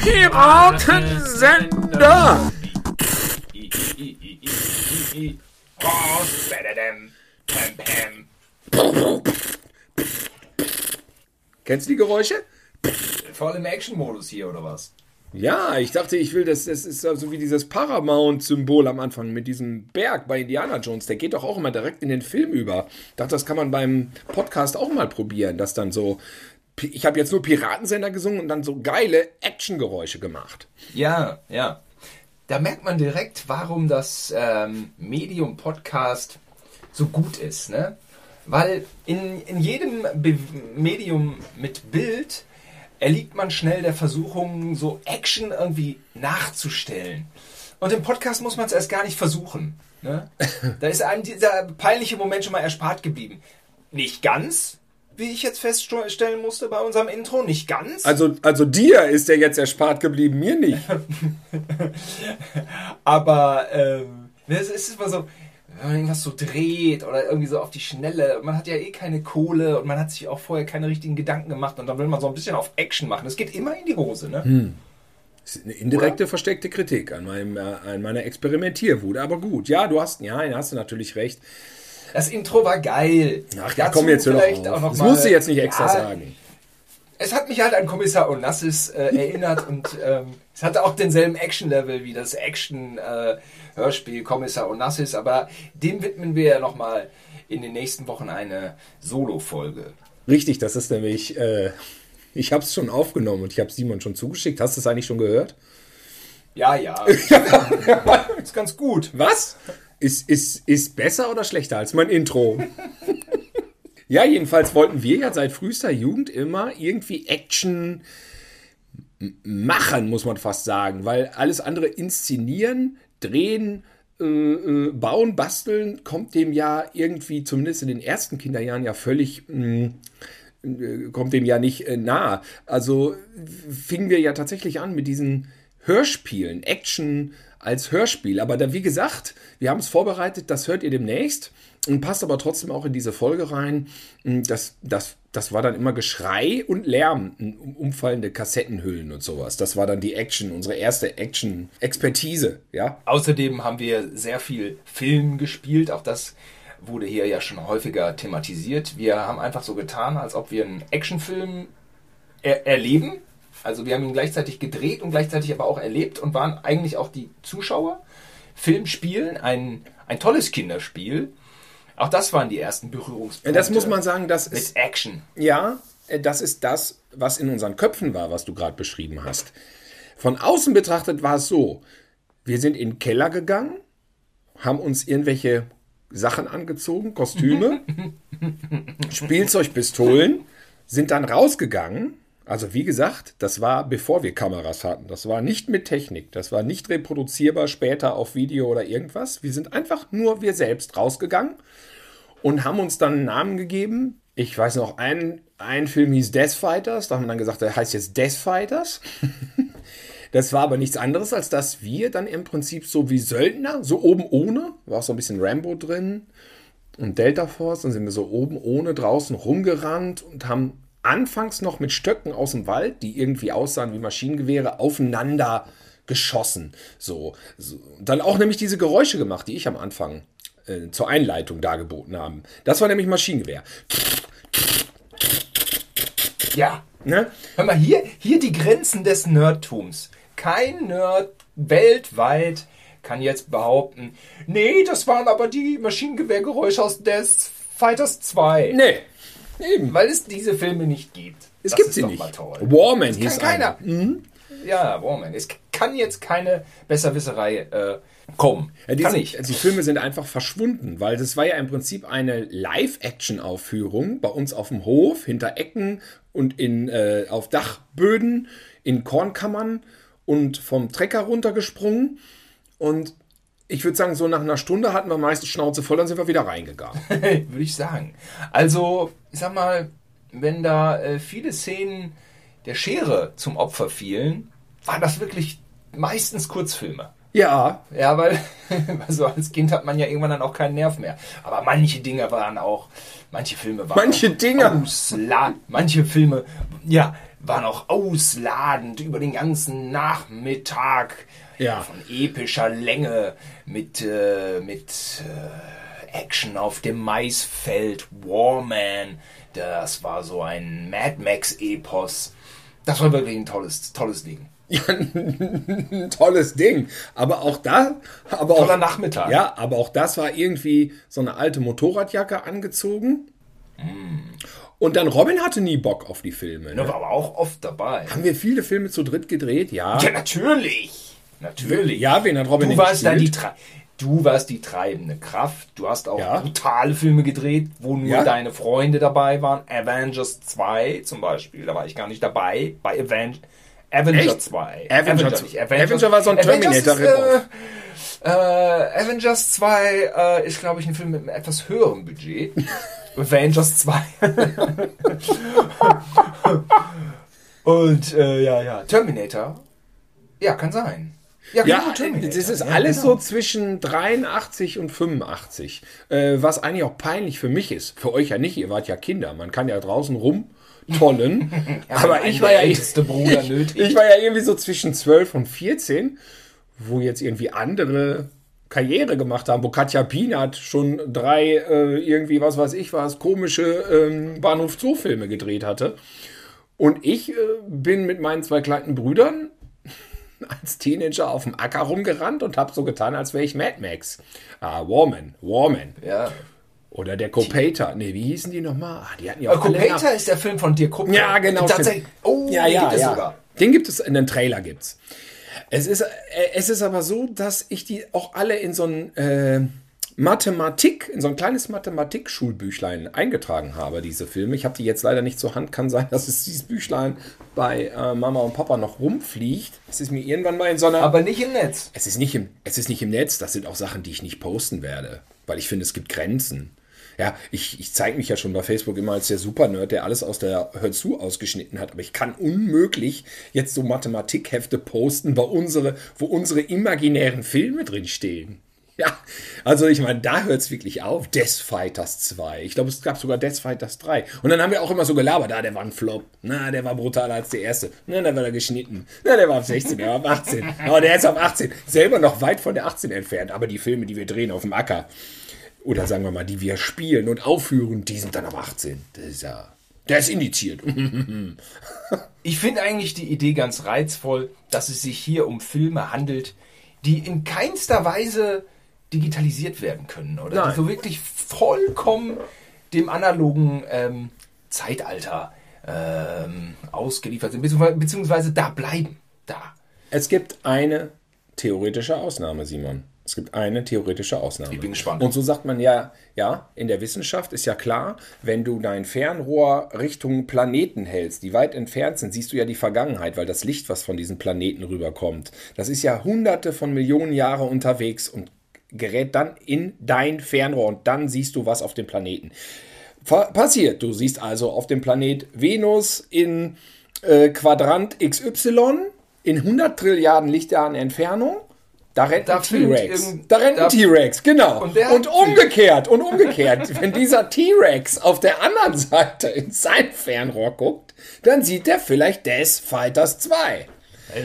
Piratensender! Kennst du die Geräusche? Voll im Action-Modus hier, oder was? Ja, ich dachte, ich will das, das ist so wie dieses Paramount-Symbol am Anfang mit diesem Berg bei Indiana Jones. Der geht doch auch immer direkt in den Film über. Ich dachte, das kann man beim Podcast auch mal probieren, dass dann so. Ich habe jetzt nur Piratensender gesungen und dann so geile Actiongeräusche gemacht. Ja, ja. Da merkt man direkt, warum das ähm, Medium Podcast so gut ist, ne? Weil in, in jedem Be Medium mit Bild erliegt man schnell der Versuchung, so Action irgendwie nachzustellen. Und im Podcast muss man es erst gar nicht versuchen. Ne? Da ist einem dieser peinliche Moment schon mal erspart geblieben. Nicht ganz, wie ich jetzt feststellen musste bei unserem Intro, nicht ganz. Also, also dir ist der jetzt erspart geblieben, mir nicht. Aber ähm, es ist immer so, wenn man irgendwas so dreht oder irgendwie so auf die Schnelle. Man hat ja eh keine Kohle und man hat sich auch vorher keine richtigen Gedanken gemacht und dann will man so ein bisschen auf Action machen. Das geht immer in die Hose, ne? Hm. Das ist eine indirekte, Oder? versteckte Kritik an, meinem, äh, an meiner Experimentierwut. Aber gut, ja, du hast, ja, hast du natürlich recht. Das Intro war geil. Ach, ja, komm jetzt vielleicht auch noch Das musst du jetzt nicht extra ja, sagen. Es hat mich halt an Kommissar Onassis äh, erinnert und ähm, es hatte auch denselben Action-Level wie das Action- äh, Kommissar Onassis, aber dem widmen wir ja nochmal in den nächsten Wochen eine Solo-Folge. Richtig, das ist nämlich, äh, ich habe es schon aufgenommen und ich habe Simon schon zugeschickt. Hast du es eigentlich schon gehört? Ja, ja. ist ganz gut. Was? Ist, ist, ist besser oder schlechter als mein Intro? ja, jedenfalls wollten wir ja seit frühester Jugend immer irgendwie Action machen, muss man fast sagen, weil alles andere inszenieren, drehen, äh, äh, bauen, basteln, kommt dem ja irgendwie, zumindest in den ersten Kinderjahren, ja völlig, mh, mm, äh, kommt dem ja nicht äh, nahe. Also fingen wir ja tatsächlich an mit diesen Hörspielen, Action als Hörspiel. Aber da, wie gesagt, wir haben es vorbereitet, das hört ihr demnächst und passt aber trotzdem auch in diese Folge rein. Das, das das war dann immer Geschrei und Lärm, umfallende Kassettenhüllen und sowas. Das war dann die Action, unsere erste Action-Expertise, ja. Außerdem haben wir sehr viel Film gespielt, auch das wurde hier ja schon häufiger thematisiert. Wir haben einfach so getan, als ob wir einen Actionfilm er erleben. Also wir haben ihn gleichzeitig gedreht und gleichzeitig aber auch erlebt und waren eigentlich auch die Zuschauer. Film spielen, ein, ein tolles Kinderspiel auch das waren die ersten Berührungspunkte. Das muss man sagen, das mit ist. Action. Ja, äh, das ist das, was in unseren Köpfen war, was du gerade beschrieben hast. Von außen betrachtet war es so: Wir sind in den Keller gegangen, haben uns irgendwelche Sachen angezogen, Kostüme, Spielzeugpistolen, sind dann rausgegangen. Also wie gesagt, das war bevor wir Kameras hatten. Das war nicht mit Technik. Das war nicht reproduzierbar später auf Video oder irgendwas. Wir sind einfach nur wir selbst rausgegangen und haben uns dann einen Namen gegeben. Ich weiß noch, ein, ein Film hieß Death Fighters, da haben wir dann gesagt, der heißt jetzt Death Fighters. das war aber nichts anderes, als dass wir dann im Prinzip so wie Söldner, so oben ohne, war auch so ein bisschen Rambo drin und Delta Force, dann sind wir so oben ohne draußen rumgerannt und haben anfangs noch mit Stöcken aus dem Wald, die irgendwie aussahen wie Maschinengewehre, aufeinander geschossen. So, so. Dann auch nämlich diese Geräusche gemacht, die ich am Anfang äh, zur Einleitung dargeboten haben. Das war nämlich Maschinengewehr. Ja. Ne? Hör mal, hier, hier die Grenzen des Nerdtums. Kein Nerd weltweit kann jetzt behaupten, nee, das waren aber die Maschinengewehrgeräusche aus Death Fighters 2. Nee. Eben. Weil es diese Filme nicht gibt. Es das gibt sie nicht. Warman hieß keiner. Mhm. Ja, Warman. Es kann jetzt keine Besserwisserei äh, kommen. Ja, die, Kann ich. Die Filme sind einfach verschwunden, weil das war ja im Prinzip eine Live-Action-Aufführung bei uns auf dem Hof, hinter Ecken und in, äh, auf Dachböden, in Kornkammern und vom Trecker runtergesprungen. Und ich würde sagen, so nach einer Stunde hatten wir meistens Schnauze voll, dann sind wir wieder reingegangen. würde ich sagen. Also, ich sag mal, wenn da äh, viele Szenen der Schere zum Opfer fielen, waren das wirklich meistens Kurzfilme. Ja. Ja, weil also als Kind hat man ja irgendwann dann auch keinen Nerv mehr. Aber manche Dinge waren auch, manche Filme waren Manche Dinge. ausla manche Filme, ja, waren auch ausladend über den ganzen Nachmittag. Ja. Von epischer Länge mit, äh, mit äh, Action auf dem Maisfeld, Warman. Das war so ein Mad Max-Epos. Das war wirklich ein tolles, tolles Ding. Ja, ein tolles Ding. Aber auch da, aber Toller auch, Nachmittag. ja, aber auch das war irgendwie so eine alte Motorradjacke angezogen. Und dann Robin hatte nie Bock auf die Filme. Ne? war aber auch oft dabei. Haben wir viele Filme zu dritt gedreht? Ja. Ja, natürlich. Natürlich. Ja, wen hat Robin du warst da die Du warst die treibende Kraft. Du hast auch Ja. brutale Filme gedreht, wo nur Ja. deine Freunde dabei waren. Avengers 2 zum Beispiel, da war ich gar nicht dabei. Bei Aven Avenger Echt? 2. Avenger nicht. Avenger war so ein Avengers ist, Terminator-Rip-Off. äh, äh, Avengers 2 äh, ist, glaube ich, ein Film mit einem etwas höherem Budget. Avengers 2. Und äh, ja, ja. Terminator. Ja, kann sein. Ja, Ja, genau, das ist Ja, alles genau. so zwischen 83 und 85. Äh, was eigentlich auch peinlich für mich ist. Für euch ja nicht, ihr wart ja Kinder. Man kann ja draußen rumtollen. aber ein ich war ja älteste Bruder ich, nötig. ich war ja irgendwie so zwischen 12 und 14, wo jetzt irgendwie andere Karriere gemacht haben, wo Katja Pienert schon drei äh, irgendwie, was weiß ich was, komische ähm, Bahnhof Zoo-Filme gedreht hatte. Und ich äh, bin mit meinen zwei kleinen Brüdern als Teenager auf dem Acker rumgerannt und habe so getan, als wäre ich Mad Max. Ah, Warman, Warman. Ja. Oder der Copator. Nee, wie hießen die nochmal? Ah, die hatten ja Äh, auch Namen. ist der Film von Dirk Krupp. Ja, genau. Tatsächlich. Oh, ja, den ja, gibt es ja. sogar. Den gibt es, in den Trailer gibt's. Es ist, äh, es ist aber so, dass ich die auch alle in so ein äh, Mathematik, in so ein kleines Mathematik-Schulbüchlein eingetragen habe, diese Filme. Ich habe die jetzt leider nicht zur Hand. Kann sein, dass es dieses Büchlein bei äh, Mama und Papa noch rumfliegt. Es ist mir irgendwann mal in so einer. Aber nicht im Netz. Es ist nicht im, es ist nicht im Netz, das sind auch Sachen, die ich nicht posten werde, weil ich finde, es gibt Grenzen. Ja, ich, ich zeige mich ja schon bei Facebook immer als der Supernerd, der alles aus der Hör zu ausgeschnitten hat, aber ich kann unmöglich jetzt so Mathematikhefte posten, bei unsere, wo unsere imaginären Filme drin stehen. Ja, also ich meine, da hört es wirklich auf. Death Fighters 2. Ich glaube, es gab sogar Death Fighters 3. Und dann haben wir auch immer so gelabert, ah, der war ein Flop. Na, der war brutaler als der erste. Na, da war er geschnitten. Na, der war auf 16, der war auf 18. Aber der ist auf 18. Selber noch weit von der 18 entfernt. Aber die Filme, die wir drehen auf dem Acker, oder sagen wir mal, die wir spielen und aufführen, die sind dann auf 18. Das ist ja, der ist indiziert. Ich finde eigentlich die Idee ganz reizvoll, dass es sich hier um Filme handelt, die in keinster Weise digitalisiert werden können. Oder Nein. die so wirklich vollkommen dem analogen ähm, Zeitalter ähm, ausgeliefert sind. Beziehungsweise, beziehungsweise da bleiben. Da. Es gibt eine theoretische Ausnahme, Simon. Es gibt eine theoretische Ausnahme. Ich bin gespannt. Und so sagt man ja, ja, in der Wissenschaft ist ja klar, wenn du dein Fernrohr Richtung Planeten hältst, die weit entfernt sind, siehst du ja die Vergangenheit, weil das Licht, was von diesen Planeten rüberkommt, das ist ja hunderte von Millionen Jahre unterwegs und gerät dann in dein Fernrohr und dann siehst du was auf dem Planeten. Passiert, du siehst also auf dem Planet Venus in äh, Quadrant XY in 100 Trilliarden Lichtjahren Entfernung. Da rennt Da ein T-Rex. Da rennt da- ein T-Rex, genau. Und Und umgekehrt, und umgekehrt, wenn dieser T-Rex auf der anderen Seite in sein Fernrohr guckt, dann sieht er vielleicht Death Fighters 2.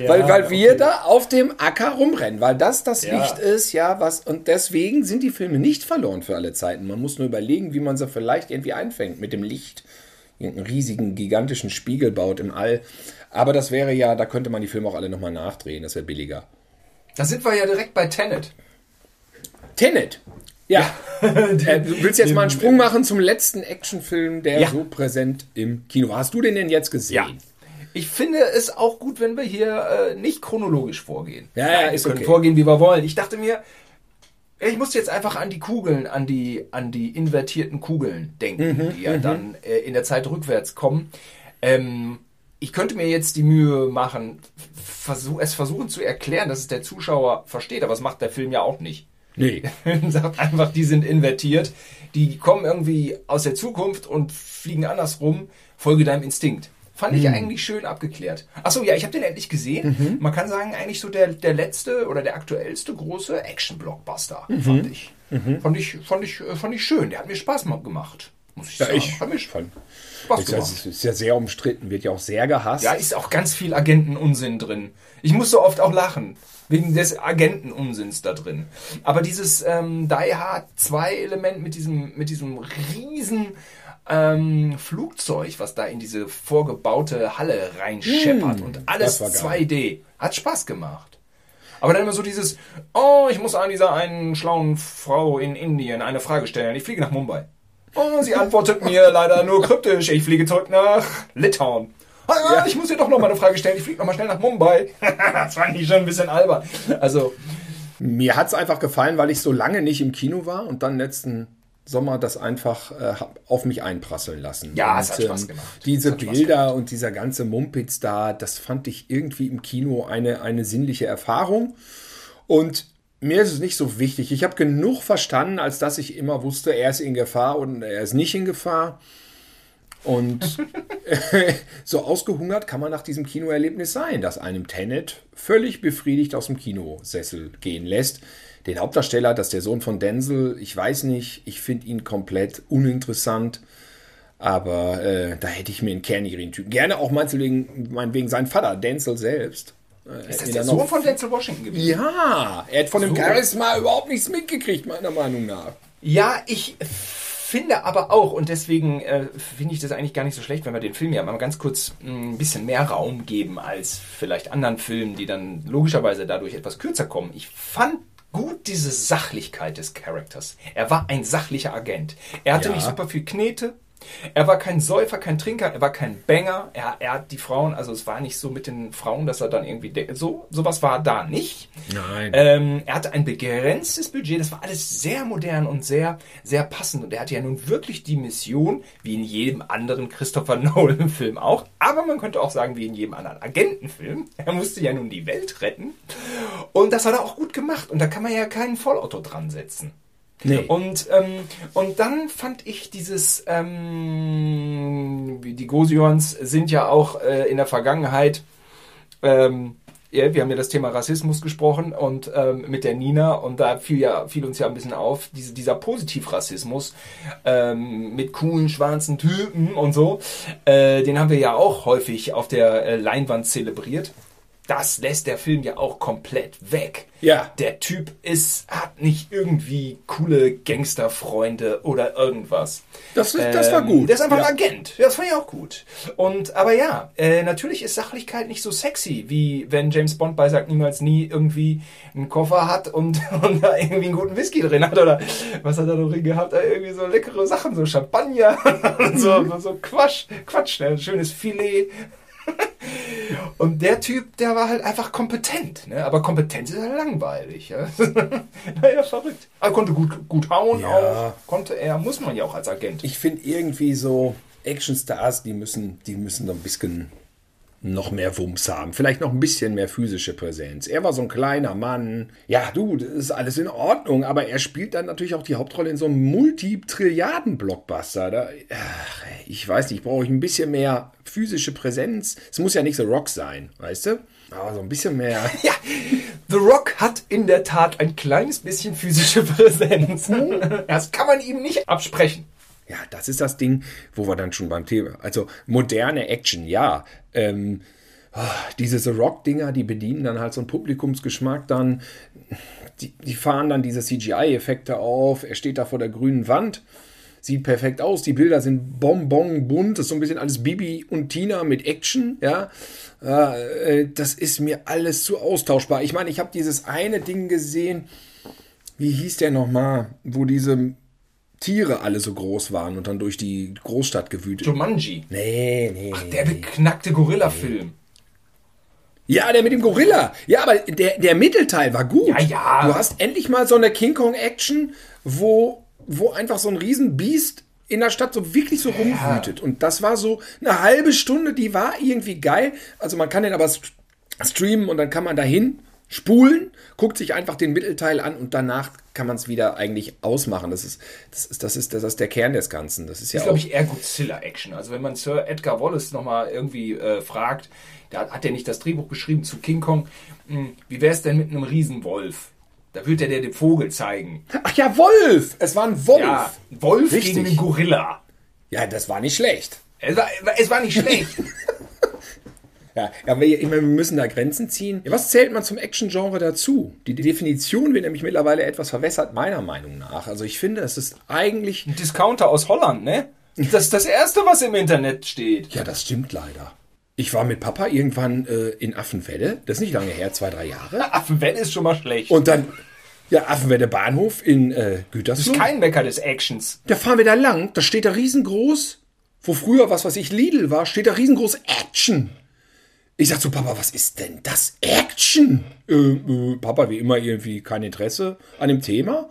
weil weil wir okay. da auf dem Acker rumrennen, weil das das Ja. Licht ist, ja, was und deswegen sind die Filme nicht verloren für alle Zeiten. Man muss nur überlegen, wie man sie vielleicht irgendwie einfängt mit dem Licht. Irgendeinen riesigen, gigantischen Spiegel baut im All. Aber das wäre ja, da könnte man die Filme auch alle nochmal nachdrehen, das wäre billiger. Da sind wir ja direkt bei Tenet. Tenet. Ja. äh, du willst jetzt mal einen Sprung machen zum letzten Actionfilm, der Ja. so präsent im Kino war. Hast du den denn jetzt gesehen? Ich finde es auch gut, wenn wir hier äh, nicht chronologisch vorgehen. Ja, ja, Nein, ist wir können okay. vorgehen, wie wir wollen. Ich dachte mir, ich muss jetzt einfach an die Kugeln, an die, an die invertierten Kugeln denken, die ja dann äh, in der Zeit rückwärts kommen. Ähm, ich könnte mir jetzt die Mühe machen, versuch, es versuchen zu erklären, dass es der Zuschauer versteht, aber das macht der Film ja auch nicht. Nee. sagt einfach, die sind invertiert, die kommen irgendwie aus der Zukunft und fliegen andersrum, folge deinem Instinkt. Fand ich eigentlich schön abgeklärt. Achso, ja, ich habe den endlich gesehen. Man kann sagen, eigentlich so der, der letzte oder der aktuellste große Action-Blockbuster, fand ich. Fand ich. Fand ich, äh, fand ich schön. Der hat mir Spaß gemacht. Muss ich Ja, sagen. ich hat mir fand. Spaß Ist ja, gemacht. ist ja sehr umstritten, wird ja auch sehr gehasst. Ja, ist auch ganz viel Agentenunsinn drin. Ich muss so oft auch lachen. Wegen des Agentenunsinns da drin. Aber dieses ähm, Die Hard 2 Element mit diesem, mit diesem riesen ähm, Flugzeug, was da in diese vorgebaute Halle reinscheppert und alles das war geil. 2D, hat Spaß gemacht. Aber dann immer so dieses, oh, ich muss an dieser einen schlauen Frau in Indien eine Frage stellen. Ich fliege nach Mumbai. Oh, sie antwortet mir leider nur kryptisch. Ich fliege zurück nach Litauen. Ah, Ich muss ihr doch noch mal eine Frage stellen. Ich fliege noch mal schnell nach Mumbai. das fand ich schon ein bisschen albern. Also, Mir hat es einfach gefallen, weil ich so lange nicht im Kino war und dann letzten Sommer das einfach äh, auf mich einprasseln lassen. Ja, und, es hat Spaß gemacht. Diese Bilder und dieser ganze Mumpitz da, das fand ich irgendwie im Kino eine, eine sinnliche Erfahrung. Und mir ist es nicht so wichtig. Ich habe genug verstanden, als dass ich immer wusste, er ist in Gefahr und er ist nicht in Gefahr. Und so ausgehungert kann man nach diesem Kinoerlebnis sein, das einem Tenet völlig befriedigt aus dem Kinosessel gehen lässt. Den Hauptdarsteller, das ist der Sohn von Denzel, ich weiß nicht, ich finde ihn komplett uninteressant. Aber äh, da hätte ich mir einen kernigen Typen. Gerne auch meinetwegen, meinetwegen seinen Vater, Denzel selbst. Äh, ist das der Sohn von Denzel Washington gewesen? Ja, er hat von dem So. Charisma überhaupt nichts mitgekriegt, meiner Meinung nach. Ja, ich finde aber auch, und deswegen äh, finde ich das eigentlich gar nicht so schlecht, wenn wir den Film ja mal ganz kurz ein bisschen mehr Raum geben als vielleicht anderen Filmen, die dann logischerweise dadurch etwas kürzer kommen. Ich fand gut diese Sachlichkeit des Charakters. Er war ein sachlicher Agent. Er hatte Ja. nicht super viel Knete. Er war kein Säufer, kein Trinker, er war kein Banger. Er, er hat die Frauen, also es war nicht so mit den Frauen, dass er dann irgendwie so sowas war da nicht. Nein. Ähm, er hatte ein begrenztes Budget, das war alles sehr modern und sehr, sehr passend. Und er hatte ja nun wirklich die Mission, wie in jedem anderen Christopher Nolan-Film auch, aber man könnte auch sagen, wie in jedem anderen Agentenfilm. Er musste ja nun die Welt retten. Und das hat er auch gut gemacht. Und da kann man ja keinen Vollauto dran setzen. Nee. Und, ähm, und dann fand ich dieses, ähm, die Gosions sind ja auch äh, in der Vergangenheit, ähm, ja, wir haben ja das Thema Rassismus gesprochen und ähm, mit der Nina und da fiel ja fiel uns ja ein bisschen auf diese, dieser Positivrassismus ähm, mit coolen schwarzen Typen und so, äh, den haben wir ja auch häufig auf der äh, Leinwand zelebriert. Das lässt der Film ja auch komplett weg. Ja. Der Typ ist, hat nicht irgendwie coole Gangsterfreunde oder irgendwas. Das ist- das war gut. Der ist einfach Ja. ein Agent. Ja, das fand ich auch gut. Und, aber ja, äh, natürlich ist Sachlichkeit nicht so sexy, wie wenn James Bond bei Sagt Niemals Nie irgendwie einen Koffer hat und, und da irgendwie einen guten Whisky drin hat oder was hat er noch drin gehabt? Irgendwie so leckere Sachen, so Champagner und so, so, Quatsch, Quatsch, ne? ein schönes Filet. Und der Typ, der war halt einfach kompetent. Ne? Aber Kompetenz ist halt langweilig. Ja? naja, verrückt. Er konnte gut, gut hauen Ja. auch. Konnte er, muss man ja auch als Agent. Ich finde irgendwie so Actionstars, die müssen, die müssen noch ein bisschen noch mehr Wumms haben. Vielleicht noch ein bisschen mehr physische Präsenz. Er war so ein kleiner Mann. Ja, du, das ist alles in Ordnung, aber er spielt dann natürlich auch die Hauptrolle in so einem Multitrilliarden-Blockbuster. Ich weiß nicht, brauche ich ein bisschen mehr physische Präsenz. Es muss ja nicht so Rock sein, weißt du? Aber so ein bisschen mehr. Ja, The Rock hat in der Tat ein kleines bisschen physische Präsenz. Das kann man ihm nicht absprechen. Ja, das ist das Ding, wo wir dann schon beim Thema. Also moderne Action, ja. Ähm, ah, diese The Rock-Dinger, die bedienen dann halt so einen Publikumsgeschmack dann. Die, die fahren dann diese CGI-Effekte auf. Er steht da vor der grünen Wand. Sieht perfekt aus. Die Bilder sind bonbon bunt. Das ist so ein bisschen alles Bibi und Tina mit Action. Ja, äh, das ist mir alles zu austauschbar. Ich meine, ich habe dieses eine Ding gesehen. Wie hieß der nochmal? Wo diese Tiere alle so groß waren und dann durch die Großstadt gewütet. Jumanji. Nee, nee, nee. Der beknackte Gorilla-Film. Ja, der mit dem Gorilla. Ja, aber der, der Mittelteil war gut. Ja, ja. Du hast endlich mal so eine King Kong Action, wo, wo einfach so ein Riesenbiest in der Stadt so wirklich so rumwütet. Und das war so eine halbe Stunde, die war irgendwie geil. Also man kann den aber st- streamen und dann kann man dahin spulen, guckt sich einfach den Mittelteil an und danach kann man es wieder eigentlich ausmachen. Das ist, das ist, das ist, das ist der Kern des Ganzen. Das ist ja ist, glaube ich, eher Godzilla-Action. Also wenn man Sir Edgar Wallace nochmal irgendwie äh, fragt, da hat er nicht das Drehbuch geschrieben zu King Kong, hm, wie wäre es denn mit einem Riesenwolf? Da wird er dir den Vogel zeigen. Ach ja, Wolf! Es war ein Wolf. Ja, Wolf Richtig. gegen einen Gorilla. Ja, das war nicht schlecht. Es war, es war nicht schlecht. Ja, aber wir, ich meine, wir müssen da Grenzen ziehen. Ja, was zählt man zum Action-Genre dazu? Die Definition wird nämlich mittlerweile etwas verwässert, meiner Meinung nach. Also ich finde, es ist eigentlich. Ein Discounter aus Holland, ne? Das ist das Erste, was im Internet steht. Ja, das stimmt leider. Ich war mit Papa irgendwann äh, in Affenwelle. Das ist nicht lange her, zwei, drei Jahre. Affenwelle ist schon mal schlecht. Und dann, ja, Affenwelle Bahnhof in äh, das Gütersloh. ist kein Mecker des Actions. Da fahren wir da lang, da steht da riesengroß, wo früher, was weiß ich, Lidl war, steht da riesengroß Action. Ich sag zu Papa, was ist denn das Action? Äh, äh, Papa, wie immer, irgendwie kein Interesse an dem Thema.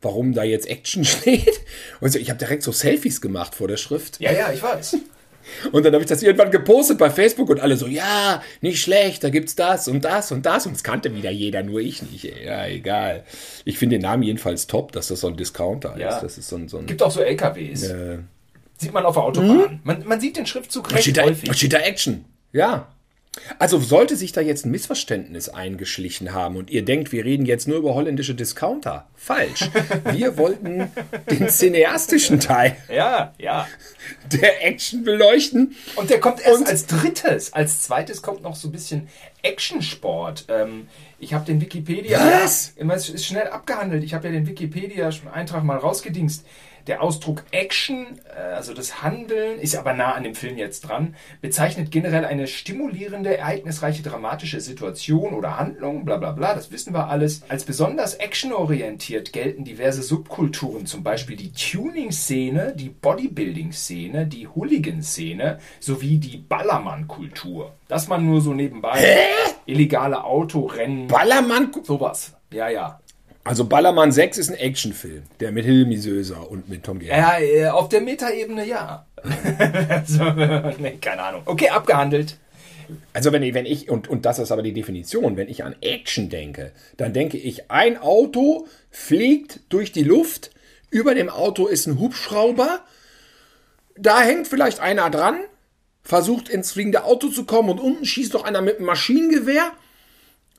Warum da jetzt Action steht? Und so, ich habe direkt so Selfies gemacht vor der Schrift. Ja, ja, ich weiß. Und dann habe ich das irgendwann gepostet bei Facebook und alle so, ja, nicht schlecht, da gibt's das und das und das. Und es kannte wieder jeder, nur ich nicht. Ja, egal. Ich finde den Namen jedenfalls top, dass das so ein Discounter Ja. ist. Das ist so ein, so ein Gibt auch so LKWs. äh, Sieht man auf der Autobahn. Man, man sieht den Schriftzug recht steht, da, häufig. was steht da Action? Ja. Also sollte sich da jetzt ein Missverständnis eingeschlichen haben und ihr denkt, wir reden jetzt nur über holländische Discounter. Falsch. Wir wollten den cineastischen Teil Ja, ja. der Action beleuchten. Und der kommt erst Und- als drittes. Als zweites kommt noch so ein bisschen Actionsport. Ähm, ich habe den Wikipedia. Was? Ja, es ist schnell abgehandelt. Ich habe ja den Wikipedia-Eintrag mal rausgedingst. Der Ausdruck Action, äh, also das Handeln, ist aber nah an dem Film jetzt dran, bezeichnet generell eine stimulierende, ereignisreiche, dramatische Situation oder Handlung, bla bla bla, das wissen wir alles. Als besonders actionorientiert gelten diverse Subkulturen, zum Beispiel die Tuning-Szene, die Bodybuilding-Szene, die Hooligan-Szene sowie die Ballermann-Kultur. Das man nur so nebenbei. Illegale Autorennen, Ballermann. sowas. Ja, ja. Also Ballermann 6 ist ein Actionfilm, der mit Hilmi Söser und mit Tom Gerhardt. Ja, äh, auf der Metaebene ja. nee, keine Ahnung. Okay, abgehandelt. Also wenn ich, wenn ich, und, und das ist aber die Definition, wenn ich an Action denke, dann denke ich, ein Auto fliegt durch die Luft, über dem Auto ist ein Hubschrauber, da hängt vielleicht einer dran, versucht ins fliegende Auto zu kommen und unten schießt doch einer mit einem Maschinengewehr,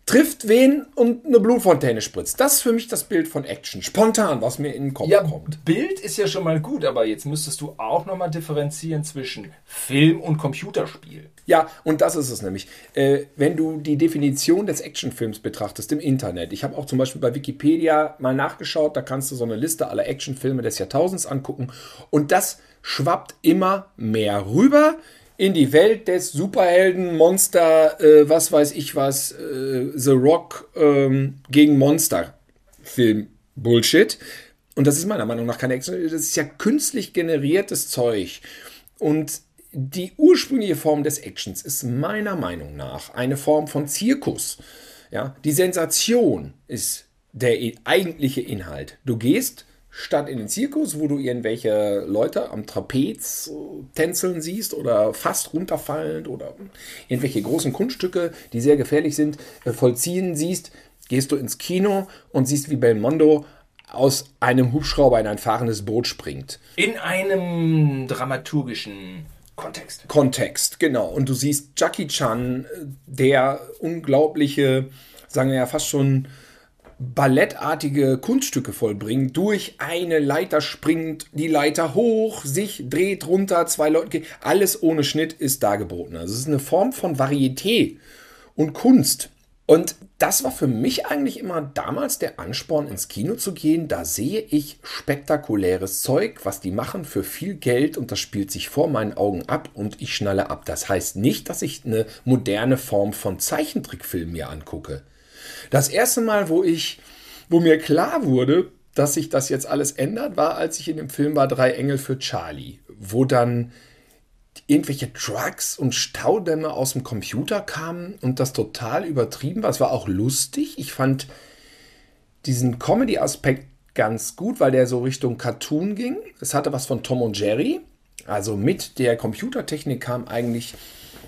trifft wen und eine Blutfontäne spritzt. Das ist für mich das Bild von Action. Spontan, was mir in den Kopf Ja, kommt. Bild ist ja schon mal gut, aber jetzt müsstest du auch nochmal differenzieren zwischen Film und Computerspiel. Ja, und das ist es nämlich. Äh, wenn du die Definition des Actionfilms betrachtest im Internet, ich habe auch zum Beispiel bei Wikipedia mal nachgeschaut, da kannst du so eine Liste aller Actionfilme des Jahrtausends angucken und das schwappt immer mehr rüber in die Welt des Superhelden, Monster, äh, was weiß ich was, äh, The Rock ähm, gegen Monster Film Bullshit. Und das ist meiner Meinung nach keine Action, das ist ja künstlich generiertes Zeug. Und die ursprüngliche Form des Actions ist meiner Meinung nach eine Form von Zirkus. Ja, die Sensation ist der eigentliche Inhalt. Du gehst statt in den Zirkus, wo du irgendwelche Leute am Trapez äh, tänzeln siehst oder fast runterfallend oder irgendwelche großen Kunststücke, die sehr gefährlich sind, äh, vollziehen siehst, gehst du ins Kino und siehst, wie Belmondo aus einem Hubschrauber in ein fahrendes Boot springt. In einem dramaturgischen Kontext. Kontext, genau. Und du siehst Jackie Chan, äh, der unglaubliche, sagen wir ja fast schon ballettartige Kunststücke vollbringt, durch eine Leiter springt, die Leiter hoch, sich dreht runter, zwei Leute, gehen. alles ohne Schnitt ist dargeboten. Also es ist eine Form von Varieté und Kunst. Und das war für mich eigentlich immer damals der Ansporn, ins Kino zu gehen. Da sehe ich spektakuläres Zeug, was die machen für viel Geld und das spielt sich vor meinen Augen ab und ich schnalle ab. Das heißt nicht, dass ich eine moderne Form von Zeichentrickfilm mir angucke. Das erste Mal, wo ich, wo mir klar wurde, dass sich das jetzt alles ändert, war, als ich in dem Film war Drei Engel für Charlie, wo dann irgendwelche Trucks und Staudämme aus dem Computer kamen und das total übertrieben war. Es war auch lustig. Ich fand diesen Comedy-Aspekt ganz gut, weil der so Richtung Cartoon ging. Es hatte was von Tom und Jerry. Also mit der Computertechnik kam eigentlich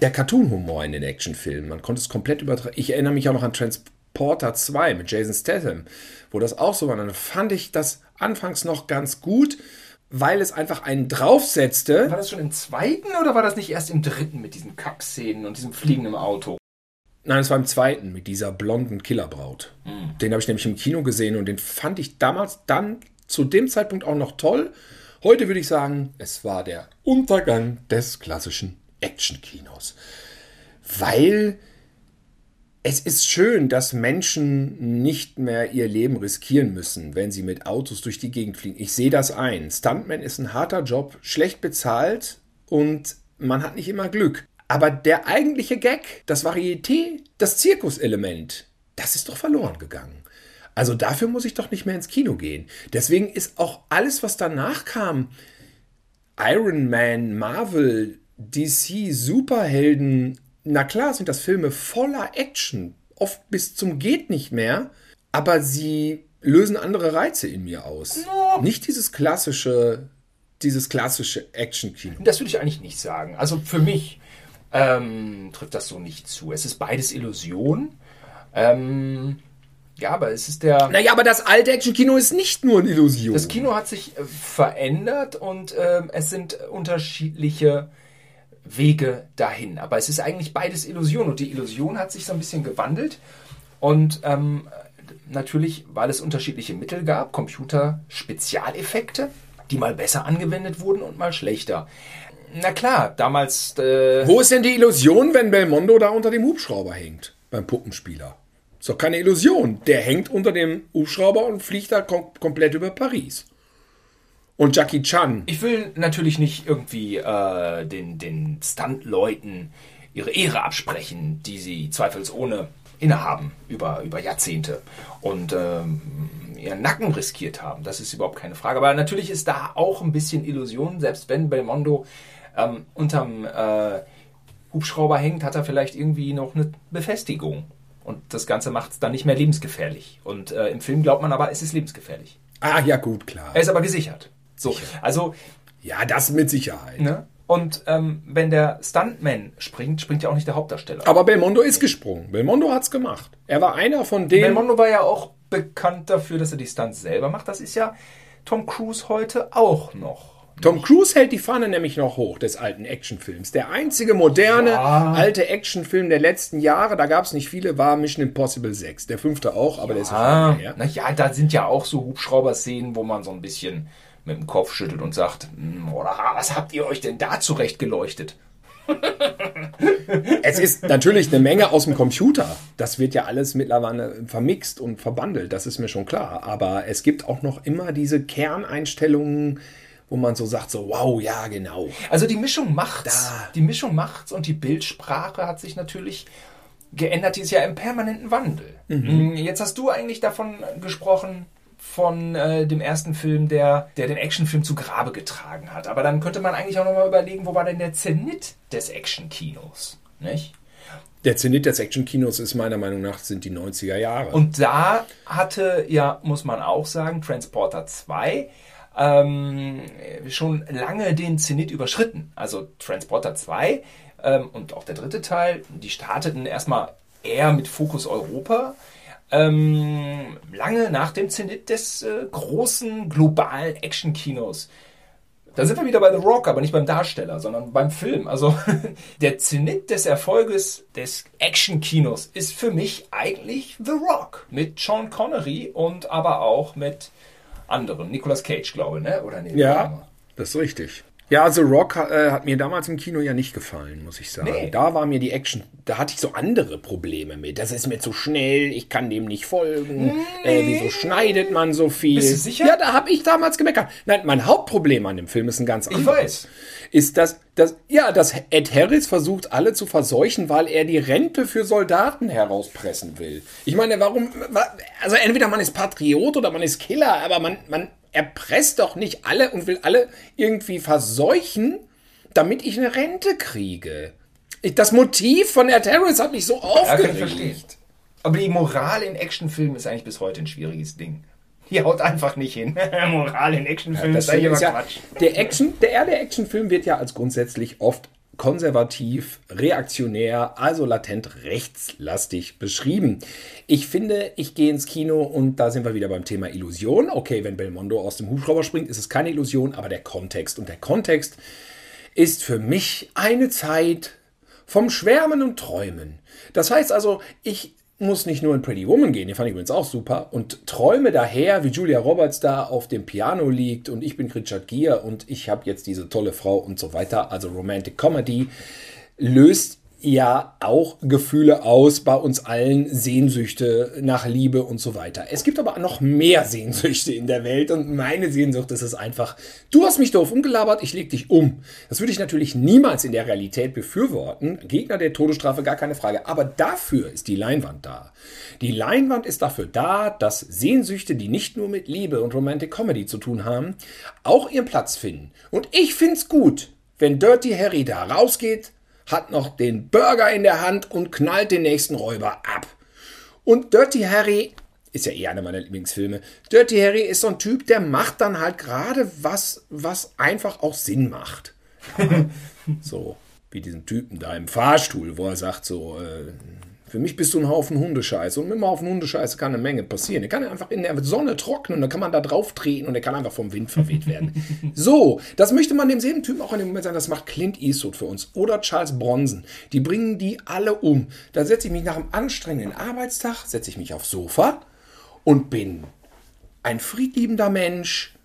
der Cartoon-Humor in den Actionfilmen. Man konnte es komplett übertragen. Ich erinnere mich auch noch an Trans Transporter 2 mit Jason Statham, wo das auch so war. Dann fand ich das anfangs noch ganz gut, weil es einfach einen draufsetzte. War das schon im zweiten oder war das nicht erst im dritten mit diesen Kack-Szenen und diesem fliegenden Auto? Nein, es war im zweiten mit dieser blonden Killerbraut. Hm. Den habe ich nämlich im Kino gesehen und den fand ich damals dann zu dem Zeitpunkt auch noch toll. Heute würde ich sagen, es war der Untergang des klassischen Actionkinos. Weil es ist schön, dass Menschen nicht mehr ihr Leben riskieren müssen, wenn sie mit Autos durch die Gegend fliegen. Ich sehe das ein. Stuntman ist ein harter Job, schlecht bezahlt und man hat nicht immer Glück. Aber der eigentliche Gag, das Varieté, das Zirkuselement, das ist doch verloren gegangen. Also dafür muss ich doch nicht mehr ins Kino gehen. Deswegen ist auch alles, was danach kam, Iron Man, Marvel, DC, Superhelden, na klar sind das Filme voller Action, oft bis zum geht nicht mehr, aber sie lösen andere Reize in mir aus. No. Nicht dieses klassische, dieses klassische Action-Kino. Das würde ich eigentlich nicht sagen. Also für mich ähm, trifft das so nicht zu. Es ist beides Illusion. Ähm, ja, aber es ist der. Naja, aber das alte Action-Kino ist nicht nur eine Illusion. Das Kino hat sich äh, verändert und ähm, es sind unterschiedliche Wege dahin. Aber es ist eigentlich beides Illusion und die Illusion hat sich so ein bisschen gewandelt. Und ähm, natürlich, weil es unterschiedliche Mittel gab, Computer-Spezialeffekte, die mal besser angewendet wurden und mal schlechter. Na klar, damals. Äh, Wo ist denn die Illusion, wenn Belmondo da unter dem Hubschrauber hängt? Beim Puppenspieler. Ist doch keine Illusion. Der hängt unter dem Hubschrauber und fliegt da kom komplett über Paris. Und Jackie Chan. Ich will natürlich nicht irgendwie äh, den, den Stunt-Leuten ihre Ehre absprechen, die sie zweifelsohne innehaben über, über Jahrzehnte und ähm, ihren Nacken riskiert haben. Das ist überhaupt keine Frage. Aber natürlich ist da auch ein bisschen Illusion. Selbst wenn Belmondo ähm, unterm äh, Hubschrauber hängt, hat er vielleicht irgendwie noch eine Befestigung. Und das Ganze macht es dann nicht mehr lebensgefährlich. Und äh, im Film glaubt man aber, es ist lebensgefährlich. Ah, ja, gut, klar. Er ist aber gesichert. So, also Ja, das mit Sicherheit. Ne? Und ähm, wenn der Stuntman springt, springt ja auch nicht der Hauptdarsteller. Aber Belmondo ist gesprungen. Belmondo hat's gemacht. Er war einer von denen. Belmondo war ja auch bekannt dafür, dass er die Stunts selber macht. Das ist ja Tom Cruise heute auch noch. Tom Cruise hält die Fahne nämlich noch hoch des alten Actionfilms. Der einzige moderne Ja. alte Actionfilm der letzten Jahre, da gab es nicht viele, war Mission Impossible 6. Der fünfte auch, aber der ist ja schon Ah, lange her. naja, da sind ja auch so Hubschrauber-Szenen, wo man so ein bisschen mit dem Kopf schüttelt und sagt, "Hm, was habt ihr euch denn da zurechtgeleuchtet? Es ist natürlich eine Menge aus dem Computer. Das wird ja alles mittlerweile vermixt und verbandelt, das ist mir schon klar. Aber es gibt auch noch immer diese Kerneinstellungen, wo man so sagt, so wow, ja, genau. Also die Mischung macht's. Da. Die Mischung macht's und die Bildsprache hat sich natürlich geändert. Die ist ja im permanenten Wandel. Mm, Jetzt hast du eigentlich davon gesprochen, von äh, dem ersten Film, der, der den Actionfilm zu Grabe getragen hat. Aber dann könnte man eigentlich auch nochmal überlegen, wo war denn der Zenit des Actionkinos? Nicht? Der Zenit des Actionkinos ist meiner Meinung nach sind die 90er Jahre. Und da hatte ja, muss man auch sagen, Transporter 2 ähm, schon lange den Zenit überschritten. Also Transporter 2 ähm, und auch der dritte Teil, die starteten erstmal eher mit Fokus Europa. Ähm, lange nach dem Zenit des äh, großen globalen Actionkinos. Da sind wir wieder bei The Rock, aber nicht beim Darsteller, sondern beim Film. Also der Zenit des Erfolges des Action-Kinos ist für mich eigentlich The Rock. Mit Sean Connery und aber auch mit anderen. Nicolas Cage, glaube ich, ne? Oder nee, Ja, das ist richtig. Ja, The Rock äh, hat mir damals im Kino ja nicht gefallen, muss ich sagen. Nee. Da war mir die Action, da hatte ich so andere Probleme mit. Das ist mir zu schnell, ich kann dem nicht folgen. Äh, wieso schneidet man so viel? Bist du sicher? Ja, da habe ich damals gemeckert. Nein, mein Hauptproblem an dem Film ist ein ganz anderes. weiß. Ist, dass, dass, ja, dass Ed Harris versucht, alle zu verseuchen, weil er die Rente für Soldaten herauspressen will. Ich meine, warum, wa- also entweder man ist Patriot oder man ist Killer, aber man, man erpresst doch nicht alle und will alle irgendwie verseuchen, damit ich eine Rente kriege. Ich, das Motiv von Ed Harris hat mich so Ja, aufgeregt. Aber die Moral in Actionfilmen ist eigentlich bis heute ein schwieriges Ding. Die haut einfach nicht hin. Moral in Actionfilmen Das ist ist ja, Quatsch. der Action, der, der Actionfilm wird ja als grundsätzlich oft konservativ, reaktionär, also latent rechtslastig beschrieben. Ich finde, ich gehe ins Kino und da sind wir wieder beim Thema Illusion. Okay, wenn Belmondo aus dem Hubschrauber springt, ist es keine Illusion, aber der Kontext. Und der Kontext ist für mich eine Zeit vom Schwärmen und Träumen. Das heißt also, ich muss nicht nur in Pretty Woman gehen, die fand ich übrigens auch super, und träume daher, wie Julia Roberts da auf dem Piano liegt und ich bin Richard Gere und ich habe jetzt diese tolle Frau und so weiter. Also Romantic Comedy löst ja auch Gefühle aus bei uns allen, Sehnsüchte nach Liebe und so weiter. Es gibt aber noch mehr Sehnsüchte in der Welt und meine Sehnsucht ist es einfach, du hast mich doof umgelabert, ich leg dich um. Das würde ich natürlich niemals in der Realität befürworten. Gegner der Todesstrafe, gar keine Frage. Aber dafür ist die Leinwand da. Die Leinwand ist dafür da, dass Sehnsüchte, die nicht nur mit Liebe und Romantic Comedy zu tun haben, auch ihren Platz finden. Und ich find's gut, wenn Dirty Harry da rausgeht, hat noch den Burger in der Hand und knallt den nächsten Räuber ab. Und Dirty Harry ist ja eh einer meiner Lieblingsfilme. Dirty Harry ist so ein Typ, der macht dann halt gerade was, was einfach auch Sinn macht. so, wie diesen Typen da im Fahrstuhl, wo er sagt so, äh, für mich bist du ein Haufen Hundescheiße. Und mit einem Haufen Hundescheiße kann eine Menge passieren. Der kann einfach in der Sonne trocknen und dann kann man da drauf treten und der kann einfach vom Wind verweht werden. so, das möchte man demselben Typen auch in dem Moment sagen, das macht Clint Eastwood für uns. Oder Charles Bronson. Die bringen die alle um. Da setze ich mich nach einem anstrengenden Arbeitstag, setze ich mich aufs Sofa und bin ein friedliebender Mensch.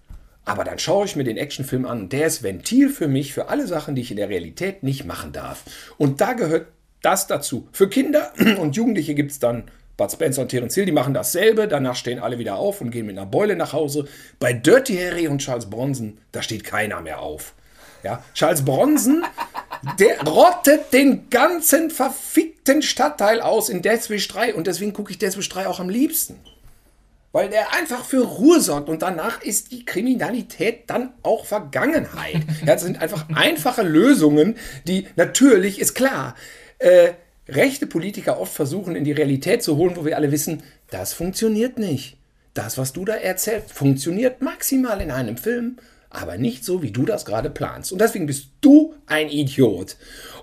Aber dann schaue ich mir den Actionfilm an und der ist Ventil für mich, für alle Sachen, die ich in der Realität nicht machen darf. Und da gehört das dazu. Für Kinder und Jugendliche gibt es dann Bud Spencer und Terence Hill, die machen dasselbe. Danach stehen alle wieder auf und gehen mit einer Beule nach Hause. Bei Dirty Harry und Charles Bronson, da steht keiner mehr auf. Ja, Charles Bronson, der rottet den ganzen verfickten Stadtteil aus in Death Wish 3 und deswegen gucke ich Death Wish 3 auch am liebsten. Weil der einfach für Ruhe sorgt und danach ist die Kriminalität dann auch Vergangenheit. Ja, das sind einfach einfache Lösungen, die natürlich, ist klar, äh, rechte Politiker oft versuchen, in die Realität zu holen, wo wir alle wissen, das funktioniert nicht. Das, was du da erzählst, funktioniert maximal in einem Film, aber nicht so, wie du das gerade planst. Und deswegen bist du ein Idiot.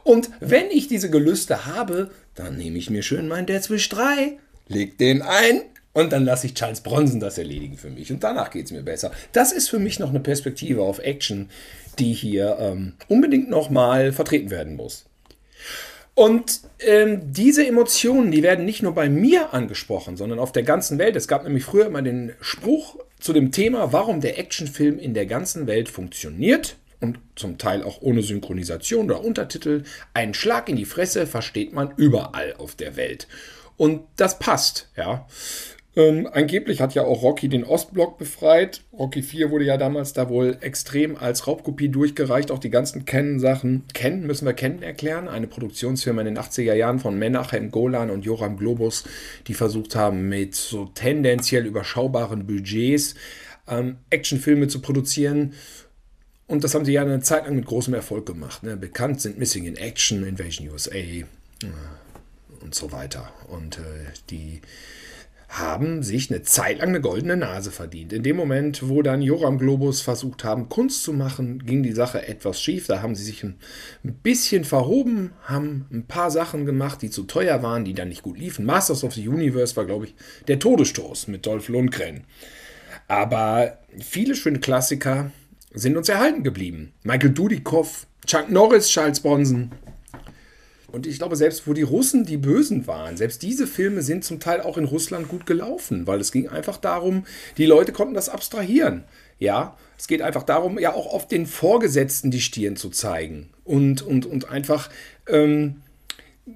Und wenn ich diese Gelüste habe, dann nehme ich mir schön meinen Death Wish 3, leg den ein und dann lasse ich Charles Bronson das erledigen für mich. Und danach geht es mir besser. Das ist für mich noch eine Perspektive auf Action, die hier ähm, unbedingt nochmal vertreten werden muss. Und ähm, diese Emotionen, die werden nicht nur bei mir angesprochen, sondern auf der ganzen Welt. Es gab nämlich früher immer den Spruch zu dem Thema, warum der Actionfilm in der ganzen Welt funktioniert und zum Teil auch ohne Synchronisation oder Untertitel. Einen Schlag in die Fresse versteht man überall auf der Welt. Und das passt, ja. Ähm, angeblich hat ja auch Rocky den Ostblock befreit. Rocky 4 wurde ja damals da wohl extrem als Raubkopie durchgereicht. Auch die ganzen Kennen-Sachen. Kennen müssen wir kennen erklären. Eine Produktionsfirma in den 80er Jahren von Menachem Golan und Joram Globus, die versucht haben, mit so tendenziell überschaubaren Budgets ähm, Actionfilme zu produzieren. Und das haben sie ja eine Zeit lang mit großem Erfolg gemacht. Ne? Bekannt sind Missing in Action, Invasion USA äh, und so weiter. Und äh, die haben sich eine Zeit lang eine goldene Nase verdient. In dem Moment, wo dann Joram Globus versucht haben, Kunst zu machen, ging die Sache etwas schief. Da haben sie sich ein bisschen verhoben, haben ein paar Sachen gemacht, die zu teuer waren, die dann nicht gut liefen. Masters of the Universe war, glaube ich, der Todesstoß mit Dolph Lundgren. Aber viele schöne Klassiker sind uns erhalten geblieben. Michael Dudikoff, Chuck Norris, Charles Bronson, und ich glaube, selbst wo die Russen die Bösen waren, selbst diese Filme sind zum Teil auch in Russland gut gelaufen, weil es ging einfach darum, die Leute konnten das abstrahieren. Ja, es geht einfach darum, ja auch auf den Vorgesetzten die Stirn zu zeigen und, und, und einfach ähm,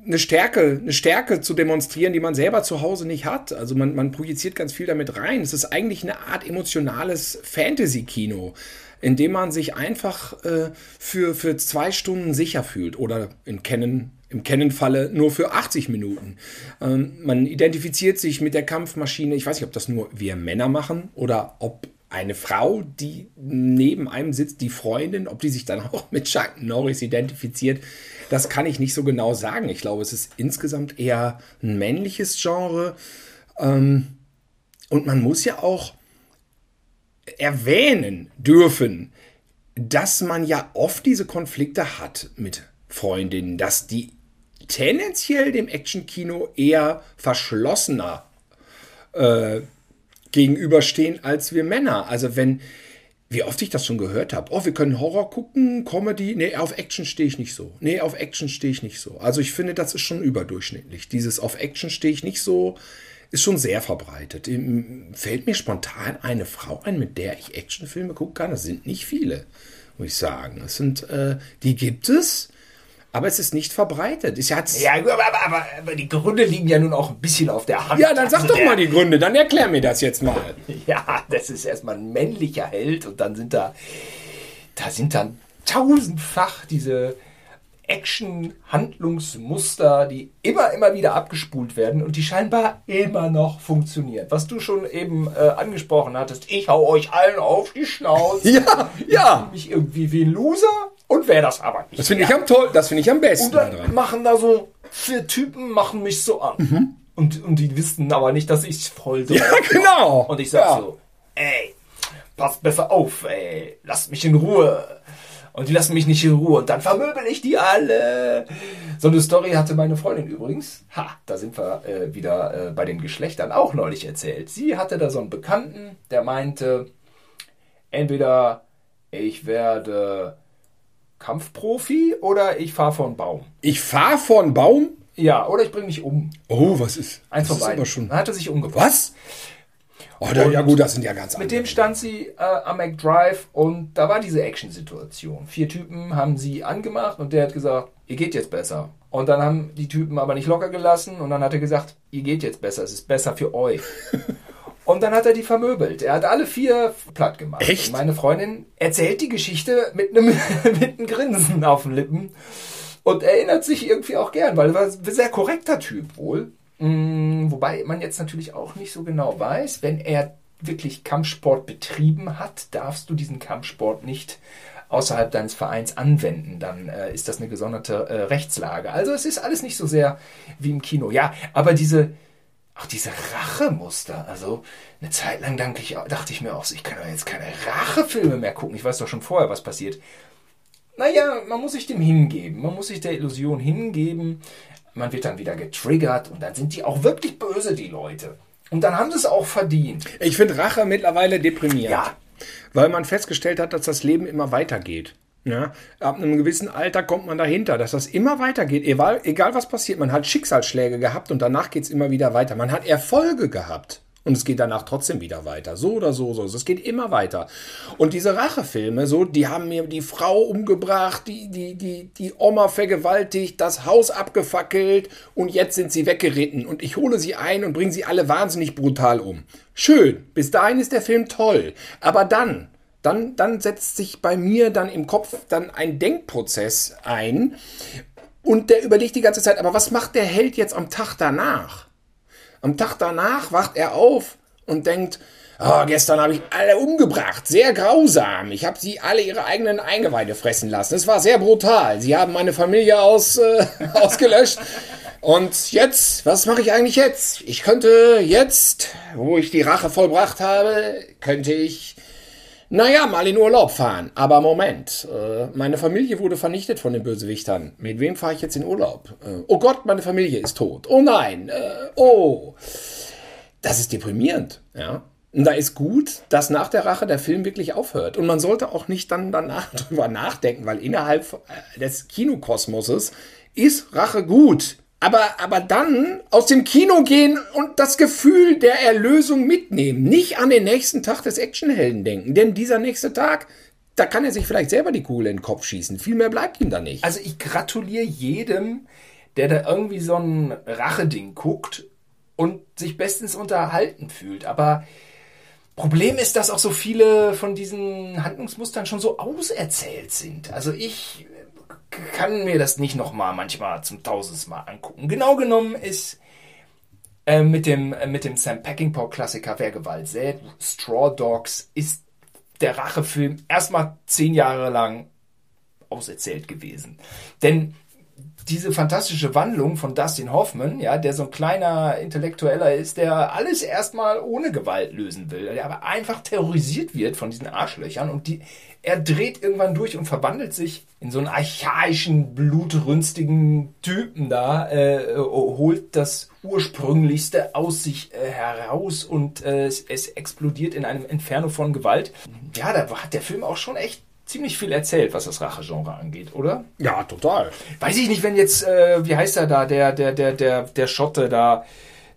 eine Stärke, eine Stärke zu demonstrieren, die man selber zu Hause nicht hat. Also man, man projiziert ganz viel damit rein. Es ist eigentlich eine Art emotionales Fantasy-Kino in dem man sich einfach äh, für, für zwei Stunden sicher fühlt oder in Kennen im Kennenfalle nur für 80 Minuten. Ähm, man identifiziert sich mit der Kampfmaschine. Ich weiß nicht, ob das nur wir Männer machen oder ob eine Frau, die neben einem sitzt, die Freundin, ob die sich dann auch mit Chuck Norris identifiziert, das kann ich nicht so genau sagen. Ich glaube, es ist insgesamt eher ein männliches Genre. Ähm, und man muss ja auch erwähnen dürfen, dass man ja oft diese Konflikte hat mit Freundinnen, dass die tendenziell dem Actionkino eher verschlossener äh, gegenüberstehen als wir Männer. Also wenn, wie oft ich das schon gehört habe, oh, wir können Horror gucken, Comedy, nee, auf Action stehe ich nicht so. Nee, auf Action stehe ich nicht so. Also ich finde, das ist schon überdurchschnittlich. Dieses auf Action stehe ich nicht so, ist schon sehr verbreitet. Fällt mir spontan eine Frau ein, mit der ich Actionfilme gucken kann. Das sind nicht viele, muss ich sagen. Das sind, äh, die gibt es, aber es ist nicht verbreitet. Ich hatte ja, aber, aber, aber, die Gründe liegen ja nun auch ein bisschen auf der Hand. Ja, dann sag also doch mal die Gründe, dann erklär mir das jetzt mal. Ja, das ist erstmal ein männlicher Held und dann sind da, da sind dann tausendfach diese Action-Handlungsmuster, die immer, immer wieder abgespult werden und die scheinbar immer noch funktionieren. Was du schon eben äh, angesprochen hattest, ich hau euch allen auf die Schnauze. ja, ja. Ich mich irgendwie wie ein Loser und wer das aber nicht. Das finde ich am toll, das finde ich am besten. Und dann daran. machen da so vier Typen, machen mich so an. Mhm. Und, und die wissen aber nicht, dass ich voll so. Ja, genau. Und ich sag ja. so, ey, passt besser auf, ey, lasst mich in Ruhe. Und die lassen mich nicht in Ruhe. Und dann vermöbel ich die alle. So eine Story hatte meine Freundin übrigens. Ha, da sind wir äh, wieder äh, bei den Geschlechtern auch neulich erzählt. Sie hatte da so einen Bekannten, der meinte, entweder ich werde Kampfprofi oder ich fahre vor einen Baum. Ich fahre vor einen Baum? Ja, oder ich bringe mich um. Oh, was ist? Eins von beiden. Schon... Dann hat er sich umgebracht. Was? Oh, da, ja gut, das sind ja ganz andere. Mit dem stand sie äh, am McDrive und da war diese Action-Situation. Vier Typen haben sie angemacht und der hat gesagt, ihr geht jetzt besser. Und dann haben die Typen aber nicht locker gelassen und dann hat er gesagt, ihr geht jetzt besser, es ist besser für euch. und dann hat er die vermöbelt. Er hat alle vier platt gemacht. Echt? Und meine Freundin erzählt die Geschichte mit einem, mit einem Grinsen auf den Lippen und erinnert sich irgendwie auch gern, weil er war ein sehr korrekter Typ wohl. Mm, wobei man jetzt natürlich auch nicht so genau weiß, wenn er wirklich Kampfsport betrieben hat, darfst du diesen Kampfsport nicht außerhalb deines Vereins anwenden. Dann äh, ist das eine gesonderte äh, Rechtslage. Also es ist alles nicht so sehr wie im Kino. Ja, aber diese, auch diese Rachemuster. Also eine Zeit lang dachte ich, dachte ich mir auch, ich kann doch jetzt keine Rachefilme mehr gucken. Ich weiß doch schon vorher, was passiert. Naja, man muss sich dem hingeben. Man muss sich der Illusion hingeben man wird dann wieder getriggert und dann sind die auch wirklich böse, die Leute. Und dann haben sie es auch verdient. Ich finde Rache mittlerweile deprimierend. Ja. Weil man festgestellt hat, dass das Leben immer weitergeht. Ja, ab einem gewissen Alter kommt man dahinter, dass das immer weitergeht. Egal, egal was passiert, man hat Schicksalsschläge gehabt und danach geht es immer wieder weiter. Man hat Erfolge gehabt. Und es geht danach trotzdem wieder weiter. So oder so, so. Es geht immer weiter. Und diese Rachefilme, so, die haben mir die Frau umgebracht, die, die, die, die Oma vergewaltigt, das Haus abgefackelt und jetzt sind sie weggeritten. Und ich hole sie ein und bringe sie alle wahnsinnig brutal um. Schön. Bis dahin ist der Film toll. Aber dann, dann, dann setzt sich bei mir dann im Kopf dann ein Denkprozess ein. Und der überlegt die ganze Zeit, aber was macht der Held jetzt am Tag danach? Am Tag danach wacht er auf und denkt, oh, gestern habe ich alle umgebracht, sehr grausam. Ich habe sie alle ihre eigenen Eingeweide fressen lassen. Es war sehr brutal. Sie haben meine Familie aus, äh, ausgelöscht. Und jetzt, was mache ich eigentlich jetzt? Ich könnte jetzt, wo ich die Rache vollbracht habe, könnte ich naja, mal in Urlaub fahren. Aber Moment, äh, meine Familie wurde vernichtet von den Bösewichtern. Mit wem fahre ich jetzt in Urlaub? Äh, oh Gott, meine Familie ist tot. Oh nein, äh, oh. Das ist deprimierend, ja. Und da ist gut, dass nach der Rache der Film wirklich aufhört. Und man sollte auch nicht dann danach drüber nachdenken, weil innerhalb des Kinokosmoses ist Rache gut. Aber, aber dann aus dem Kino gehen und das Gefühl der Erlösung mitnehmen. Nicht an den nächsten Tag des Actionhelden denken. Denn dieser nächste Tag, da kann er sich vielleicht selber die Kugel in den Kopf schießen. Viel mehr bleibt ihm da nicht. Also ich gratuliere jedem, der da irgendwie so ein Racheding guckt und sich bestens unterhalten fühlt. Aber Problem ist, dass auch so viele von diesen Handlungsmustern schon so auserzählt sind. Also ich kann mir das nicht nochmal manchmal zum tausendsten Mal angucken. Genau genommen ist äh, mit, dem, äh, mit dem Sam Peckinpah-Klassiker Wer Gewalt sät, Straw Dogs, ist der Rachefilm erstmal zehn Jahre lang auserzählt gewesen. Denn diese fantastische Wandlung von Dustin Hoffman, ja, der so ein kleiner Intellektueller ist, der alles erstmal ohne Gewalt lösen will, der aber einfach terrorisiert wird von diesen Arschlöchern und die, er dreht irgendwann durch und verwandelt sich in so einen archaischen, blutrünstigen Typen da, äh, holt das ursprünglichste aus sich äh, heraus und äh, es, es explodiert in einem Inferno von Gewalt. Ja, da hat der Film auch schon echt ziemlich viel erzählt, was das Rache-Genre angeht, oder? Ja, total. Weiß ich nicht, wenn jetzt, äh, wie heißt er da, der, der, der, der, der Schotte da,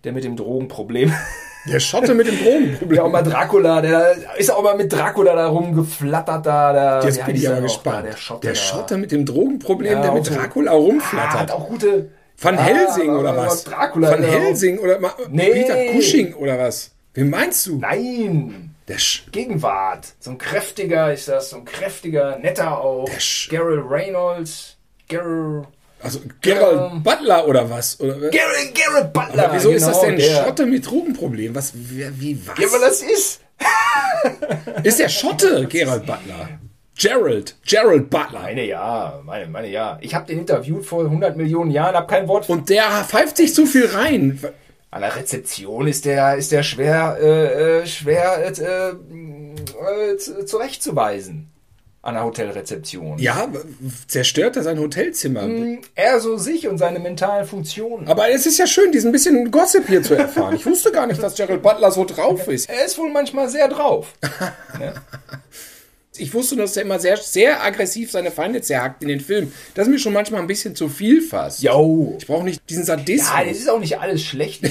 der mit dem Drogenproblem. Der Schotte mit dem Drogenproblem. Der auch mal Dracula, der ist auch mal mit Dracula da rumgeflattert da. Der, Jetzt bin ich aber gespannt. Da, der Schotte, der Schotte mit dem Drogenproblem, ja, der mit Dracula rumflattert. Ah, hat auch gute. Van Helsing ah, oder was? Dracula. Van Helsing oder nee. Peter Cushing oder was? Wen meinst du? Nein. Der Sch Gegenwart. So ein kräftiger ist das, so ein kräftiger, netter auch. Der Sch Gerald Reynolds. Gerald. Also Gerald ähm, Butler oder was? Oder? Gerald, Gerald Butler. Aber wieso genau, ist das genau, denn der. Schotte mit Drogenproblem? Was, wie, wie was? Ja, weil das ist. ist der Schotte, Gerald Butler? Gerald, Gerald Butler. Meine ja, meine, meine ja. Ich habe den interviewt vor 100 Millionen Jahren, habe kein Wort. Und der pfeift sich zu viel rein. An der Rezeption ist der, ist der schwer, äh, äh schwer äh, äh, zurechtzuweisen. An der Hotelrezeption. Ja, zerstört er sein Hotelzimmer? Mm, er so sich und seine mentalen Funktionen. Aber es ist ja schön, diesen bisschen Gossip hier zu erfahren. Ich wusste gar nicht, dass Gerald Butler so drauf ist. Er ist wohl manchmal sehr drauf. ja. Ich wusste dass er immer sehr, sehr aggressiv seine Feinde zerhackt in den Filmen. Das ist mir schon manchmal ein bisschen zu viel fast. Jo. Ich brauche nicht diesen Sadismus. Ja, das ist auch nicht alles schlecht.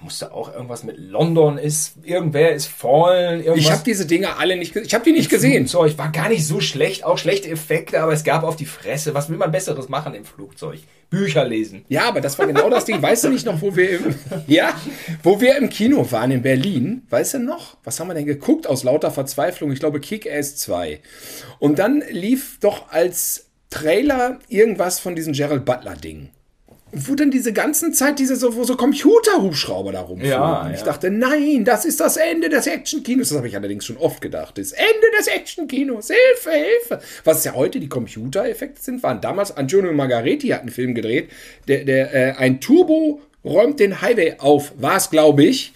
Musste auch irgendwas mit London ist, irgendwer ist fallen. Irgendwas. Ich habe diese Dinge alle nicht, ich habe die nicht gesehen. Flugzeug war gar nicht so schlecht, auch schlechte Effekte, aber es gab auf die Fresse. Was will man Besseres machen im Flugzeug? Bücher lesen. Ja, aber das war genau das Ding. Weißt du nicht noch, wo wir im, ja, wo wir im Kino waren in Berlin? Weißt du noch? Was haben wir denn geguckt aus lauter Verzweiflung? Ich glaube Kick-Ass 2. Und dann lief doch als Trailer irgendwas von diesem Gerald Butler Ding wo dann diese ganzen Zeit diese so, so Computerhubschrauber da rumfliegen. Ja, ich dachte, nein, das ist das Ende des Actionkinos. Das habe ich allerdings schon oft gedacht. Das Ende des Actionkinos. Hilfe, Hilfe. Was ja heute die Computereffekte sind, waren damals Antonio Margaretti hat einen Film gedreht, der, der äh, ein Turbo räumt den Highway auf, war es, glaube ich.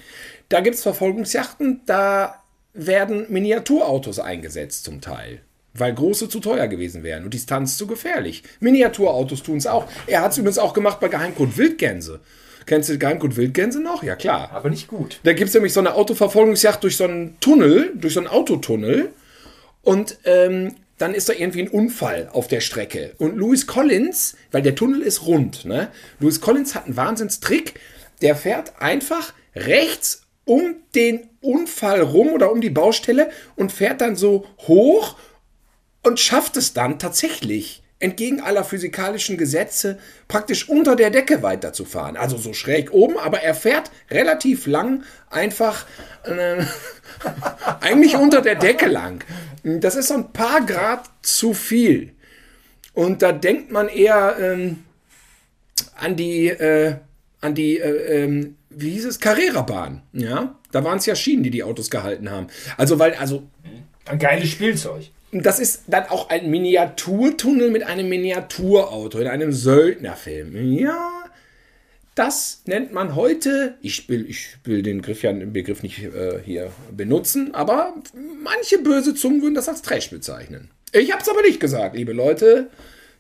Da gibt es Verfolgungsjachten, da werden Miniaturautos eingesetzt zum Teil weil große zu teuer gewesen wären und Distanz zu gefährlich. Miniaturautos tun es auch. Er hat es übrigens auch gemacht bei Geheimcode Wildgänse. Kennst du Geheimcode Wildgänse noch? Ja, klar. Aber nicht gut. Da gibt es nämlich so eine Autoverfolgungsjacht durch so einen Tunnel, durch so einen Autotunnel. Und ähm, dann ist da irgendwie ein Unfall auf der Strecke. Und Louis Collins, weil der Tunnel ist rund, ne? Louis Collins hat einen Wahnsinnstrick. Der fährt einfach rechts um den Unfall rum oder um die Baustelle und fährt dann so hoch und schafft es dann tatsächlich, entgegen aller physikalischen Gesetze, praktisch unter der Decke weiterzufahren. Also so schräg oben, aber er fährt relativ lang einfach äh, eigentlich unter der Decke lang. Das ist so ein paar Grad zu viel. Und da denkt man eher ähm, an die, äh, an die, äh, ähm, wie hieß es, Carrera-Bahn. Ja, da waren es ja Schienen, die die Autos gehalten haben. Also weil, also ein geiles Spielzeug das ist dann auch ein Miniaturtunnel mit einem Miniaturauto in einem Söldnerfilm. Ja, das nennt man heute, ich will, ich will den Begriff ja, den Begriff nicht äh, hier benutzen, aber manche böse Zungen würden das als Trash bezeichnen. Ich habe es aber nicht gesagt, liebe Leute.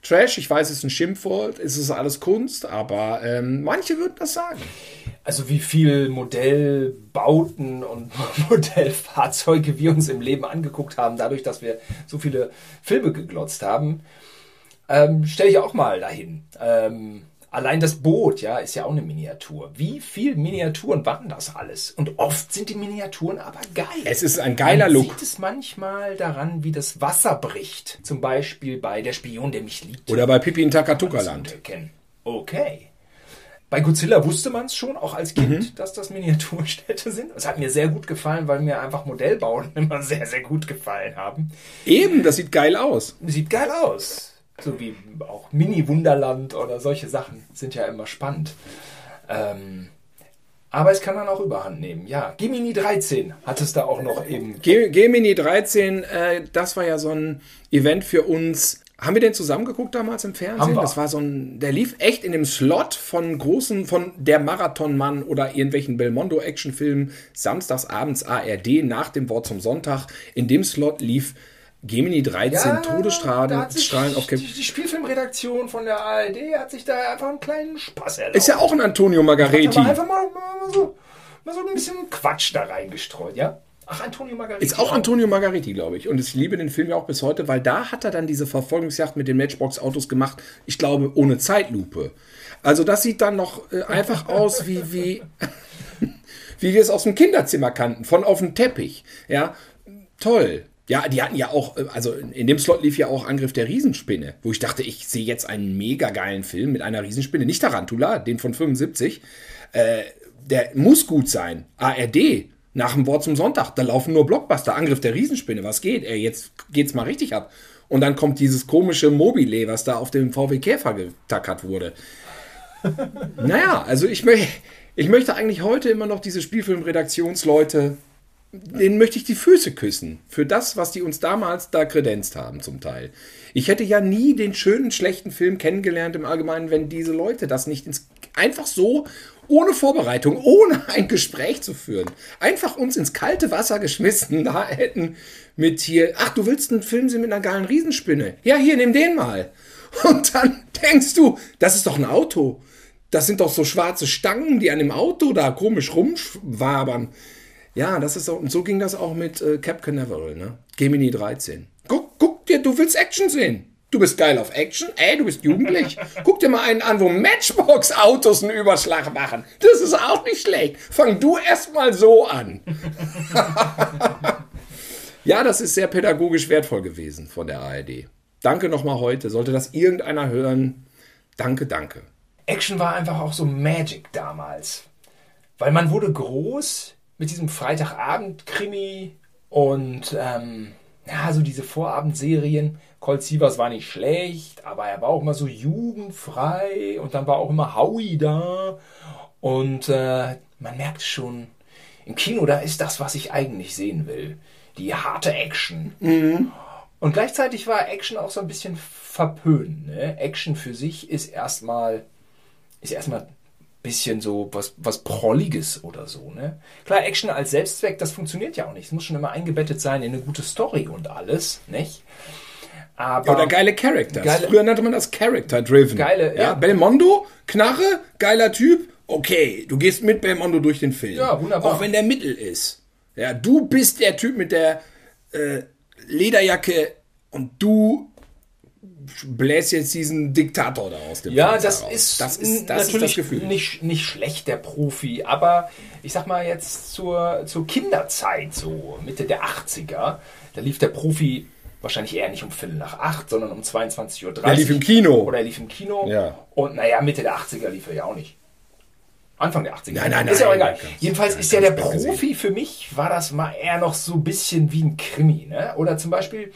Trash, ich weiß, es ist ein Schimpfwort, es ist alles Kunst, aber ähm, manche würden das sagen. Also wie viel Modellbauten und Modellfahrzeuge wir uns im Leben angeguckt haben, dadurch, dass wir so viele Filme geglotzt haben, ähm, stelle ich auch mal dahin. Ähm, allein das Boot, ja, ist ja auch eine Miniatur. Wie viel Miniaturen waren das alles? Und oft sind die Miniaturen aber geil. Es ist ein geiler Man Look. Man sieht es manchmal daran, wie das Wasser bricht. Zum Beispiel bei Der Spion, der mich liebt. Oder bei Pipi in Takatuka-Land. Okay. Bei Godzilla wusste man es schon, auch als Kind, mhm. dass das Miniaturstädte sind. Es hat mir sehr gut gefallen, weil mir einfach Modellbauen immer sehr, sehr gut gefallen haben. Eben, das sieht geil aus. Sieht geil aus. So wie auch Mini-Wunderland oder solche Sachen sind ja immer spannend. Ähm, aber es kann dann auch Überhand nehmen. Ja, Gemini 13 hat es da auch noch eben. Gemini 13, äh, das war ja so ein Event für uns Haben wir den zusammengeguckt damals im Fernsehen? Das war so ein, der lief echt in dem Slot von großen, von der Marathonmann oder irgendwelchen Belmondo-Actionfilmen, samstags abends ARD nach dem Wort zum Sonntag. In dem Slot lief Gemini 13 Ja, Todesstrahlen sich auf die, Cap die Spielfilmredaktion von der ARD hat sich da einfach einen kleinen Spaß erlaubt. Ist ja auch ein Antonio Margareti. Einfach mal, mal, so, mal so ein bisschen Quatsch da reingestreut, ja? Ach, Antonio Margariti. Ist auch Antonio Margariti, glaube ich. Und ich liebe den Film ja auch bis heute, weil da hat er dann diese Verfolgungsjagd mit den Matchbox-Autos gemacht, ich glaube, ohne Zeitlupe. Also das sieht dann noch äh, einfach aus wie, wie, wie wir es aus dem Kinderzimmer kannten, von auf dem Teppich. Ja, toll. Ja, die hatten ja auch, äh, also in dem Slot lief ja auch Angriff der Riesenspinne, wo ich dachte, ich sehe jetzt einen mega geilen Film mit einer Riesenspinne. Nicht Tarantula, den von 75. Äh, der muss gut sein. ARD, nach dem Wort zum Sonntag, da laufen nur Blockbuster, Angriff der Riesenspinne, was geht? Ey, jetzt geht's mal richtig ab. Und dann kommt dieses komische Mobile, was da auf dem VW Käfer getackert wurde. naja, also ich, möch, ich möchte eigentlich heute immer noch diese Spielfilmredaktionsleute, denen möchte ich die Füße küssen. Für das, was die uns damals da kredenzt haben, zum Teil. Ich hätte ja nie den schönen, schlechten Film kennengelernt im Allgemeinen, wenn diese Leute das nicht ins, einfach so ohne Vorbereitung, ohne ein Gespräch zu führen, einfach uns ins kalte Wasser geschmissen da hätten mit hier, ach, du willst einen Film sehen mit einer geilen Riesenspinne? Ja, hier, nimm den mal. Und dann denkst du, das ist doch ein Auto. Das sind doch so schwarze Stangen, die an dem Auto da komisch rumwabern. Ja, das ist so, und so ging das auch mit äh, Cap Canaveral, ne? Gemini 13. Guck, guck dir, du willst Action sehen. Du bist geil auf Action? Ey, du bist jugendlich. Guck dir mal einen an, wo Matchbox-Autos einen Überschlag machen. Das ist auch nicht schlecht. Fang du erst mal so an. ja, das ist sehr pädagogisch wertvoll gewesen von der ARD. Danke nochmal heute. Sollte das irgendeiner hören, danke, danke. Action war einfach auch so Magic damals. Weil man wurde groß mit diesem Freitagabend-Krimi und ähm, ja, so diese Vorabendserien. Colt Sievers war nicht schlecht, aber er war auch immer so jugendfrei und dann war auch immer Howie da. Und äh, man merkt schon, im Kino, da ist das, was ich eigentlich sehen will. Die harte Action. Und gleichzeitig war Action auch so ein bisschen verpönt. Ne? Action für sich ist erstmal ist erstmal bisschen so was, was Prolliges oder so. Ne? Klar, Action als Selbstzweck, das funktioniert ja auch nicht. Es muss schon immer eingebettet sein in eine gute Story und alles, nicht? Aber Oder geile Characters. Geile- Früher nannte man das Character-Driven. Geile, ja. ja. Belmondo, Knarre, geiler Typ. Okay, du gehst mit Belmondo durch den Film. Ja, wunderbar. Auch wenn der Mittel ist. Ja, du bist der Typ mit der äh, Lederjacke und du bläst jetzt diesen Diktator da aus dem Ja, das ist, das ist, das ist natürlich das Gefühl. Nicht, nicht schlecht, der Profi, aber ich sag mal jetzt zur, zur Kinderzeit, so Mitte der 80er, da lief der Profi wahrscheinlich eher nicht um Viertel nach acht, sondern um 22.30 Uhr. Der lief im Kino. Oder er lief im Kino. Ja. Und naja, Mitte der 80er lief er ja auch nicht. Anfang der 80er. Nein, nein, Ist ja auch nein, egal. ganz- Jedenfalls ist ja der spät gesehen. Profi für mich, war das mal eher noch so ein bisschen wie ein Krimi. Ne? Oder zum Beispiel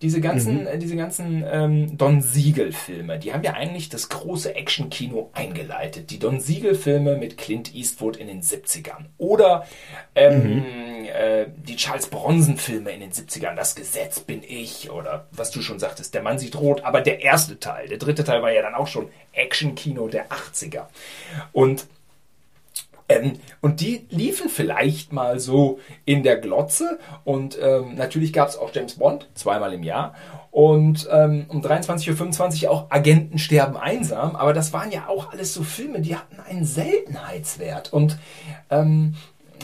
diese ganzen, Mhm. äh, diese ganzen ähm, Don Siegel-Filme, die haben ja eigentlich das große Action-Kino eingeleitet. Die Don Siegel-Filme mit Clint Eastwood in den 70ern. Oder ähm, Mhm. äh, die Charles Bronson-Filme in den 70ern. Das Gesetz bin ich. Oder was du schon sagtest, der Mann sieht rot. Aber der erste Teil, der dritte Teil war ja dann auch schon Action-Kino der 80er. Und ähm, und die liefen vielleicht mal so in der Glotze. Und ähm, natürlich gab es auch James Bond, zweimal im Jahr. Und ähm, um 23.25 Uhr auch Agenten sterben einsam. Aber das waren ja auch alles so Filme, die hatten einen Seltenheitswert. Und ähm,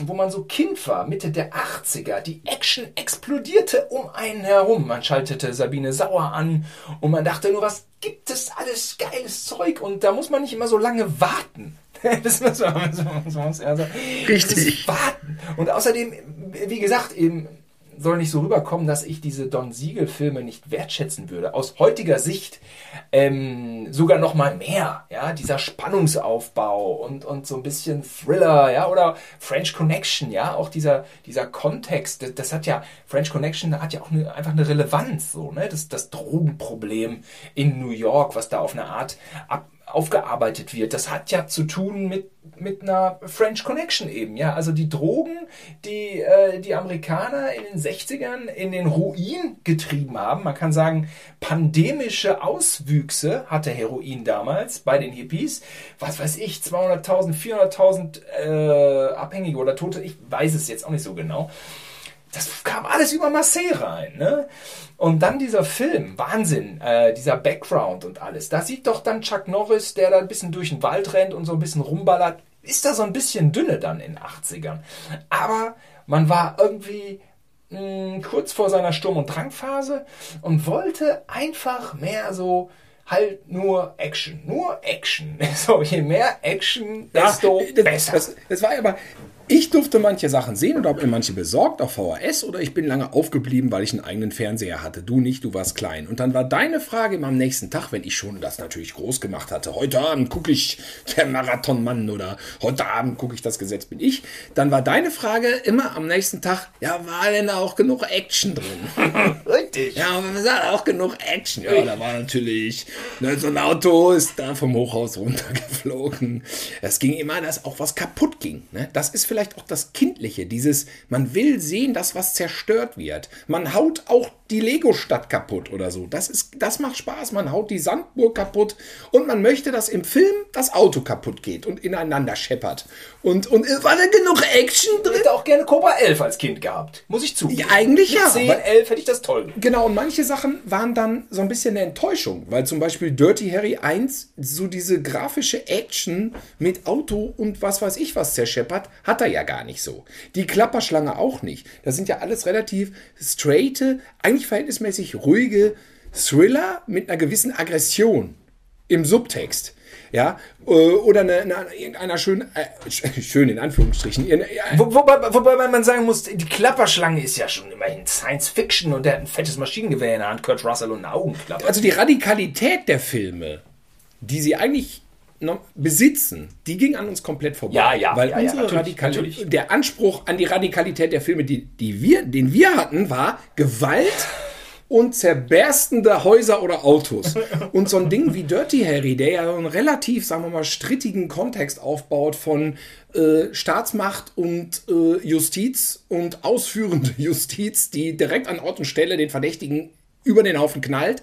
wo man so Kind war, Mitte der 80er, die Action explodierte um einen herum. Man schaltete Sabine Sauer an und man dachte nur, was gibt es alles geiles Zeug? Und da muss man nicht immer so lange warten. Das muss man, das muss man eher sagen. Richtig. Warten. Und außerdem, wie gesagt, eben soll nicht so rüberkommen, dass ich diese Don Siegel-Filme nicht wertschätzen würde. Aus heutiger Sicht ähm, sogar noch mal mehr. Ja, dieser Spannungsaufbau und, und so ein bisschen Thriller, ja, oder French Connection, ja, auch dieser, dieser Kontext, das, das hat ja, French Connection hat ja auch eine, einfach eine Relevanz, so, ne, das, das Drogenproblem in New York, was da auf eine Art ab, aufgearbeitet wird, das hat ja zu tun mit, mit einer French Connection eben, ja. Also die Drogen, die äh, die Amerikaner in den 60ern in den Ruin getrieben haben. Man kann sagen, pandemische Auswüchse hatte Heroin damals bei den Hippies. Was weiß ich, 200.000, 400.000 äh, Abhängige oder Tote, ich weiß es jetzt auch nicht so genau das kam alles über Marseille rein. Ne? Und dann dieser Film, Wahnsinn, äh, dieser Background und alles. Da sieht doch dann Chuck Norris, der da ein bisschen durch den Wald rennt und so ein bisschen rumballert, ist da so ein bisschen dünne dann in den 80ern. Aber man war irgendwie mh, hm, kurz vor seiner Sturm- und Drangphase und wollte einfach mehr so halt nur Action, nur Action. So, je mehr Action, desto ja, das, besser. Das, das war aber, ich durfte manche Sachen sehen und habe mir manche besorgt auf VHS oder ich bin lange aufgeblieben, weil ich einen eigenen Fernseher hatte. Du nicht, du warst klein. Und dann war deine Frage immer am nächsten Tag, wenn ich schon das natürlich groß gemacht hatte. Heute Abend gucke ich der Marathonmann oder heute Abend gucke ich das Gesetz bin ich. Dann war deine Frage immer am nächsten Tag, ja, war denn da auch genug Action drin? Richtig. Ja, aber war auch genug Action. Ja, da war natürlich, ne, so ein Auto ist da vom Hochhaus runtergeflogen. Es ging immer, dass auch was kaputt ging. Ne? Das ist vielleicht vielleicht auch das Kindliche, dieses, man will sehen, dass was zerstört wird. Man haut auch die Lego-Stadt kaputt oder so. Das, ist, das macht Spaß. Man haut die Sandburg kaputt und man möchte, dass im Film das Auto kaputt geht und ineinander scheppert. Und, und war da genug Action drin? Ich hätte auch gerne Cobra 11 als Kind gehabt. Muss ich zugeben. Ja, eigentlich Mit ja. 10, 11 hätte ich das toll. Genau, und manche Sachen waren dann so ein bisschen eine Enttäuschung, weil zum Beispiel Dirty Harry 1 so diese grafische Action mit Auto und was weiß ich was zerscheppert, hat er ja gar nicht so. Die Klapperschlange auch nicht. Das sind ja alles relativ straighte, eigentlich verhältnismäßig ruhige Thriller mit einer gewissen Aggression im Subtext. Ja, äh, oder eine, eine, irgendeiner schön, äh, schön in Anführungsstrichen. Wo, wobei, wobei man sagen muss, die Klapperschlange ist ja schon immerhin Science Fiction und der hat ein fettes Maschinengewehr in der Hand, Kurt Russell und eine Augenklappe. Also die Radikalität der Filme, die sie eigentlich besitzen, die ging an uns komplett vorbei. Ja, ja, weil ja, unsere ja, Radikalität, natürlich. der Anspruch an die Radikalität der Filme, die, die wir, den wir hatten, war Gewalt und zerberstende Häuser oder Autos. Und so ein Ding wie Dirty Harry, der ja einen relativ, sagen wir mal, strittigen Kontext aufbaut von äh, Staatsmacht und äh, Justiz und ausführende Justiz, die direkt an Ort und Stelle den Verdächtigen über den Haufen knallt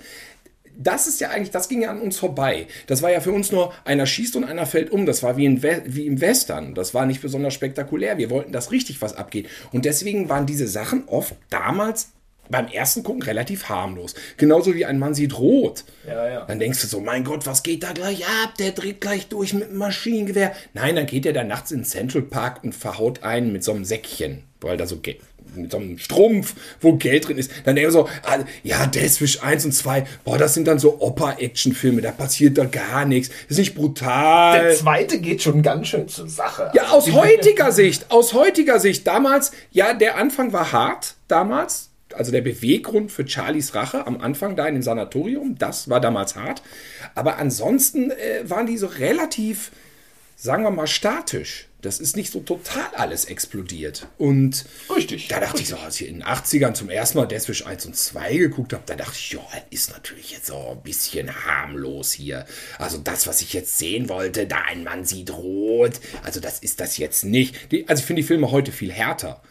das ist ja eigentlich, das ging ja an uns vorbei. Das war ja für uns nur, einer schießt und einer fällt um. Das war wie, in wie im Western. Das war nicht besonders spektakulär. Wir wollten, dass richtig was abgeht. Und deswegen waren diese Sachen oft damals beim ersten Gucken relativ harmlos. Genauso wie ein Mann sieht rot. Ja, ja. Dann denkst du so, mein Gott, was geht da gleich ab? Der dreht gleich durch mit einem Maschinengewehr. Nein, dann geht er da nachts in Central Park und verhaut einen mit so einem Säckchen, weil da so geht mit so einem Strumpf, wo Geld drin ist. Dann denke ich so, ah, ja, Deathwish 1 und 2, boah, das sind dann so Oper-Action-Filme, da passiert da gar nichts. ist nicht brutal. Der zweite geht schon ganz schön zur Sache. Ja, aus heutiger Sicht, aus heutiger Sicht, damals, ja, der Anfang war hart, damals. Also der Beweggrund für Charlies Rache am Anfang da in dem Sanatorium, das war damals hart. Aber ansonsten äh, waren die so relativ, sagen wir mal, statisch. Das ist nicht so total alles explodiert. Und Richtig. da dachte ich so, als ich in den 80ern zum ersten Mal Deathwish 1 und 2 geguckt habe, da dachte ich, ja, ist natürlich jetzt so ein bisschen harmlos hier. Also das, was ich jetzt sehen wollte, da ein Mann sieht rot, also das ist das jetzt nicht. Die, also ich finde die Filme heute viel härter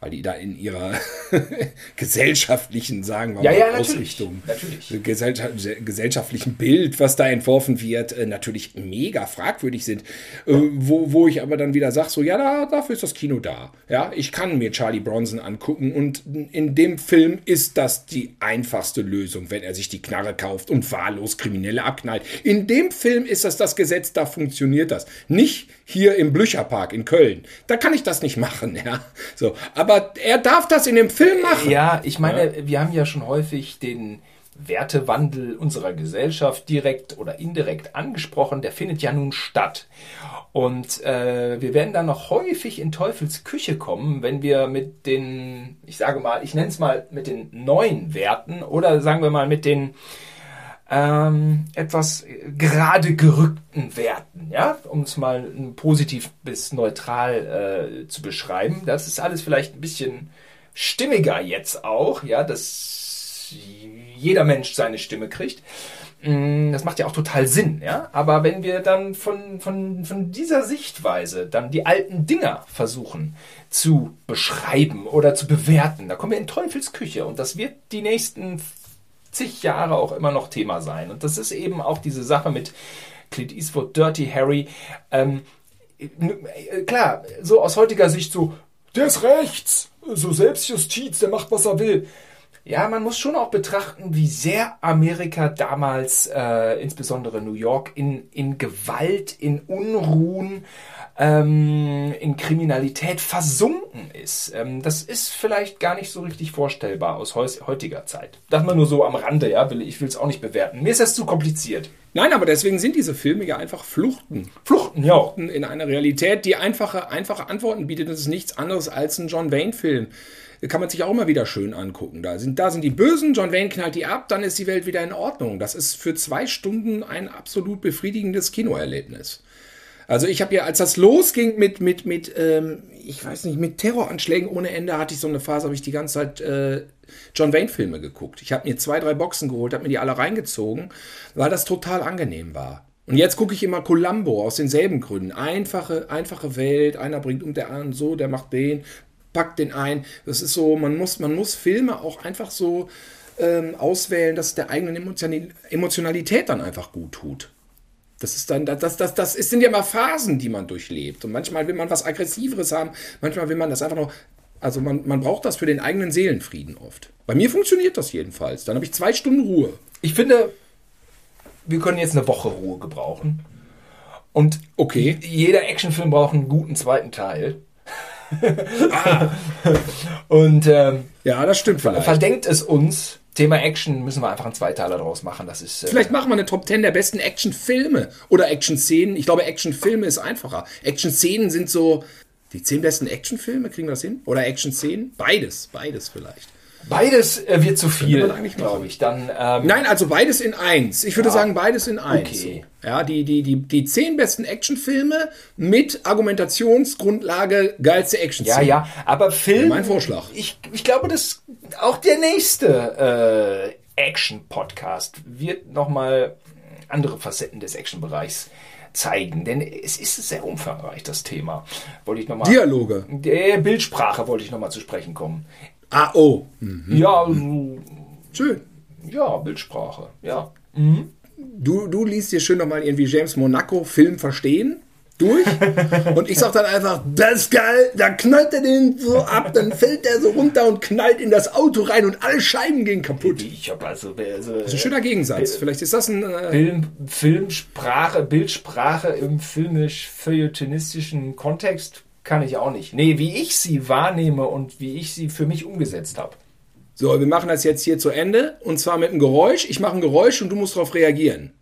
weil die da in ihrer gesellschaftlichen, sagen wir ja, mal, ja, Ausrichtung, natürlich. Gesellschaft, gesellschaftlichen Bild, was da entworfen wird, äh, natürlich mega fragwürdig sind. Äh, wo, wo ich aber dann wieder sage, so, ja, da, dafür ist das Kino da. Ja, ich kann mir Charlie Bronson angucken und in dem Film ist das die einfachste Lösung, wenn er sich die Knarre kauft und wahllos Kriminelle abknallt. In dem Film ist das das Gesetz, da funktioniert das. Nicht hier im Blücherpark in Köln. Da kann ich das nicht machen, ja. So, aber er darf das in dem Film machen. Ja, ich meine, ja. wir haben ja schon häufig den Wertewandel unserer Gesellschaft direkt oder indirekt angesprochen. Der findet ja nun statt. Und äh, wir werden dann noch häufig in Teufels Küche kommen, wenn wir mit den, ich sage mal, ich nenne es mal mit den neuen Werten oder sagen wir mal mit den ähm, etwas gerade gerückten Werten, ja, um es mal positiv bis neutral äh, zu beschreiben. Das ist alles vielleicht ein bisschen stimmiger jetzt auch, ja, dass jeder Mensch seine Stimme kriegt. Mm, Das macht ja auch total Sinn, ja. Aber wenn wir dann von, von, von dieser Sichtweise dann die alten Dinger versuchen zu beschreiben oder zu bewerten, da kommen wir in Teufelsküche und das wird die nächsten zig Jahre auch immer noch Thema sein. Und das ist eben auch diese Sache mit Clint Eastwood, Dirty Harry. Ähm, äh, klar, so aus heutiger Sicht so, der ist rechts, so Selbstjustiz, der macht, was er will. Ja, man muss schon auch betrachten, wie sehr Amerika damals, äh, insbesondere New York, in, in Gewalt, in Unruhen, ähm, in Kriminalität versunken ist. Ähm, das ist vielleicht gar nicht so richtig vorstellbar aus heutiger Zeit. Das mal nur so am Rande, ja, will, ich will es auch nicht bewerten. Mir ist das zu kompliziert. Nein, aber deswegen sind diese Filme ja einfach Fluchten. Fluchten, ja. in einer Realität, die einfache, einfache Antworten bietet. Das ist nichts anderes als ein John Wayne-Film. Kann man sich auch immer wieder schön angucken. Da sind, da sind die Bösen, John Wayne knallt die ab, dann ist die Welt wieder in Ordnung. Das ist für zwei Stunden ein absolut befriedigendes Kinoerlebnis. Also ich habe ja, als das losging mit, mit, mit ähm, ich weiß nicht, mit Terroranschlägen ohne Ende, hatte ich so eine Phase, habe ich die ganze Zeit äh, John Wayne-Filme geguckt. Ich habe mir zwei, drei Boxen geholt, habe mir die alle reingezogen, weil das total angenehm war. Und jetzt gucke ich immer Columbo aus denselben Gründen. Einfache, einfache Welt, einer bringt um der anderen so, der macht den, packt den ein. Das ist so, man muss, man muss Filme auch einfach so ähm, auswählen, dass es der eigenen Emotion Emotionalität dann einfach gut tut. Das ist dann, das, das, das ist, sind ja immer Phasen, die man durchlebt. Und manchmal will man was Aggressiveres haben, manchmal will man das einfach noch. Also man, man braucht das für den eigenen Seelenfrieden oft. Bei mir funktioniert das jedenfalls. Dann habe ich zwei Stunden Ruhe. Ich finde, wir können jetzt eine Woche Ruhe gebrauchen. Und Okay. jeder Actionfilm braucht einen guten zweiten Teil. Und ähm, Ja, das stimmt vielleicht. verdenkt es uns. Thema Action müssen wir einfach einen Zweiteiler draus machen. Das ist äh, Vielleicht machen wir eine Top 10 der besten Actionfilme oder Actionszenen. Ich glaube, Actionfilme ist einfacher. Actionszenen sind so die 10 besten Actionfilme, kriegen wir das hin? Oder Actionszenen? Beides, beides vielleicht. Beides äh, wird zu viel, glaube ich. Dann ähm, Nein, also beides in eins. Ich würde Ja. sagen, beides in eins. Okay. Ja, die, die, die, die zehn besten Actionfilme mit Argumentationsgrundlage geilste ja, Action-Szenen. ja, aber Film. Mein Vorschlag. Ich, ich glaube, dass auch der nächste äh, Action-Podcast wird nochmal andere Facetten des Action-Bereichs zeigen. Denn es ist sehr umfangreich, das Thema. Wollte ich nochmal. Dialoge. Der Bildsprache wollte ich nochmal zu sprechen kommen. Ah, oh. Hm. Ja, also, Schön. ja, Bildsprache. Ja. Du, du liest dir schön nochmal irgendwie James Monaco Film verstehen durch und ich sag dann einfach, das ist geil, da knallt er den so ab, dann fällt der so runter und knallt in das Auto rein und alle Scheiben gehen kaputt. Ich habe also, also Das ist ein schöner Gegensatz. Vielleicht ist das ein... Äh, Film, Filmsprache, Bildsprache im filmisch-feuilletonistischen Kontext kann ich auch nicht. Nee, wie ich sie wahrnehme und wie ich sie für mich umgesetzt habe. so, wir machen das jetzt hier zu Ende und zwar mit einem Geräusch. Ich mache ein Geräusch und du musst darauf reagieren.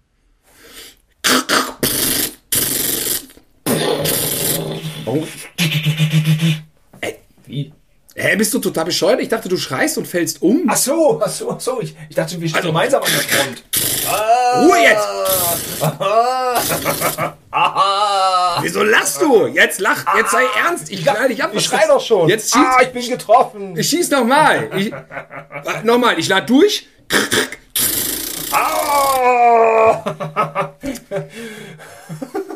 Warum? Ey, Wie? hä, bist du total bescheuert? Ich dachte, du schreist und fällst um. Ach so, ach so, ach so. Ich, ich dachte, wir stehen Also- gemeinsam an der Front. Ruhe jetzt! Wieso lachst du? Jetzt lach, jetzt sei ernst. Ich knall dich ab. Ich schrei doch schon. Jetzt schieß, ah, ich bin getroffen. ich schieß nochmal. Ich, nochmal, ich lade durch. Ah!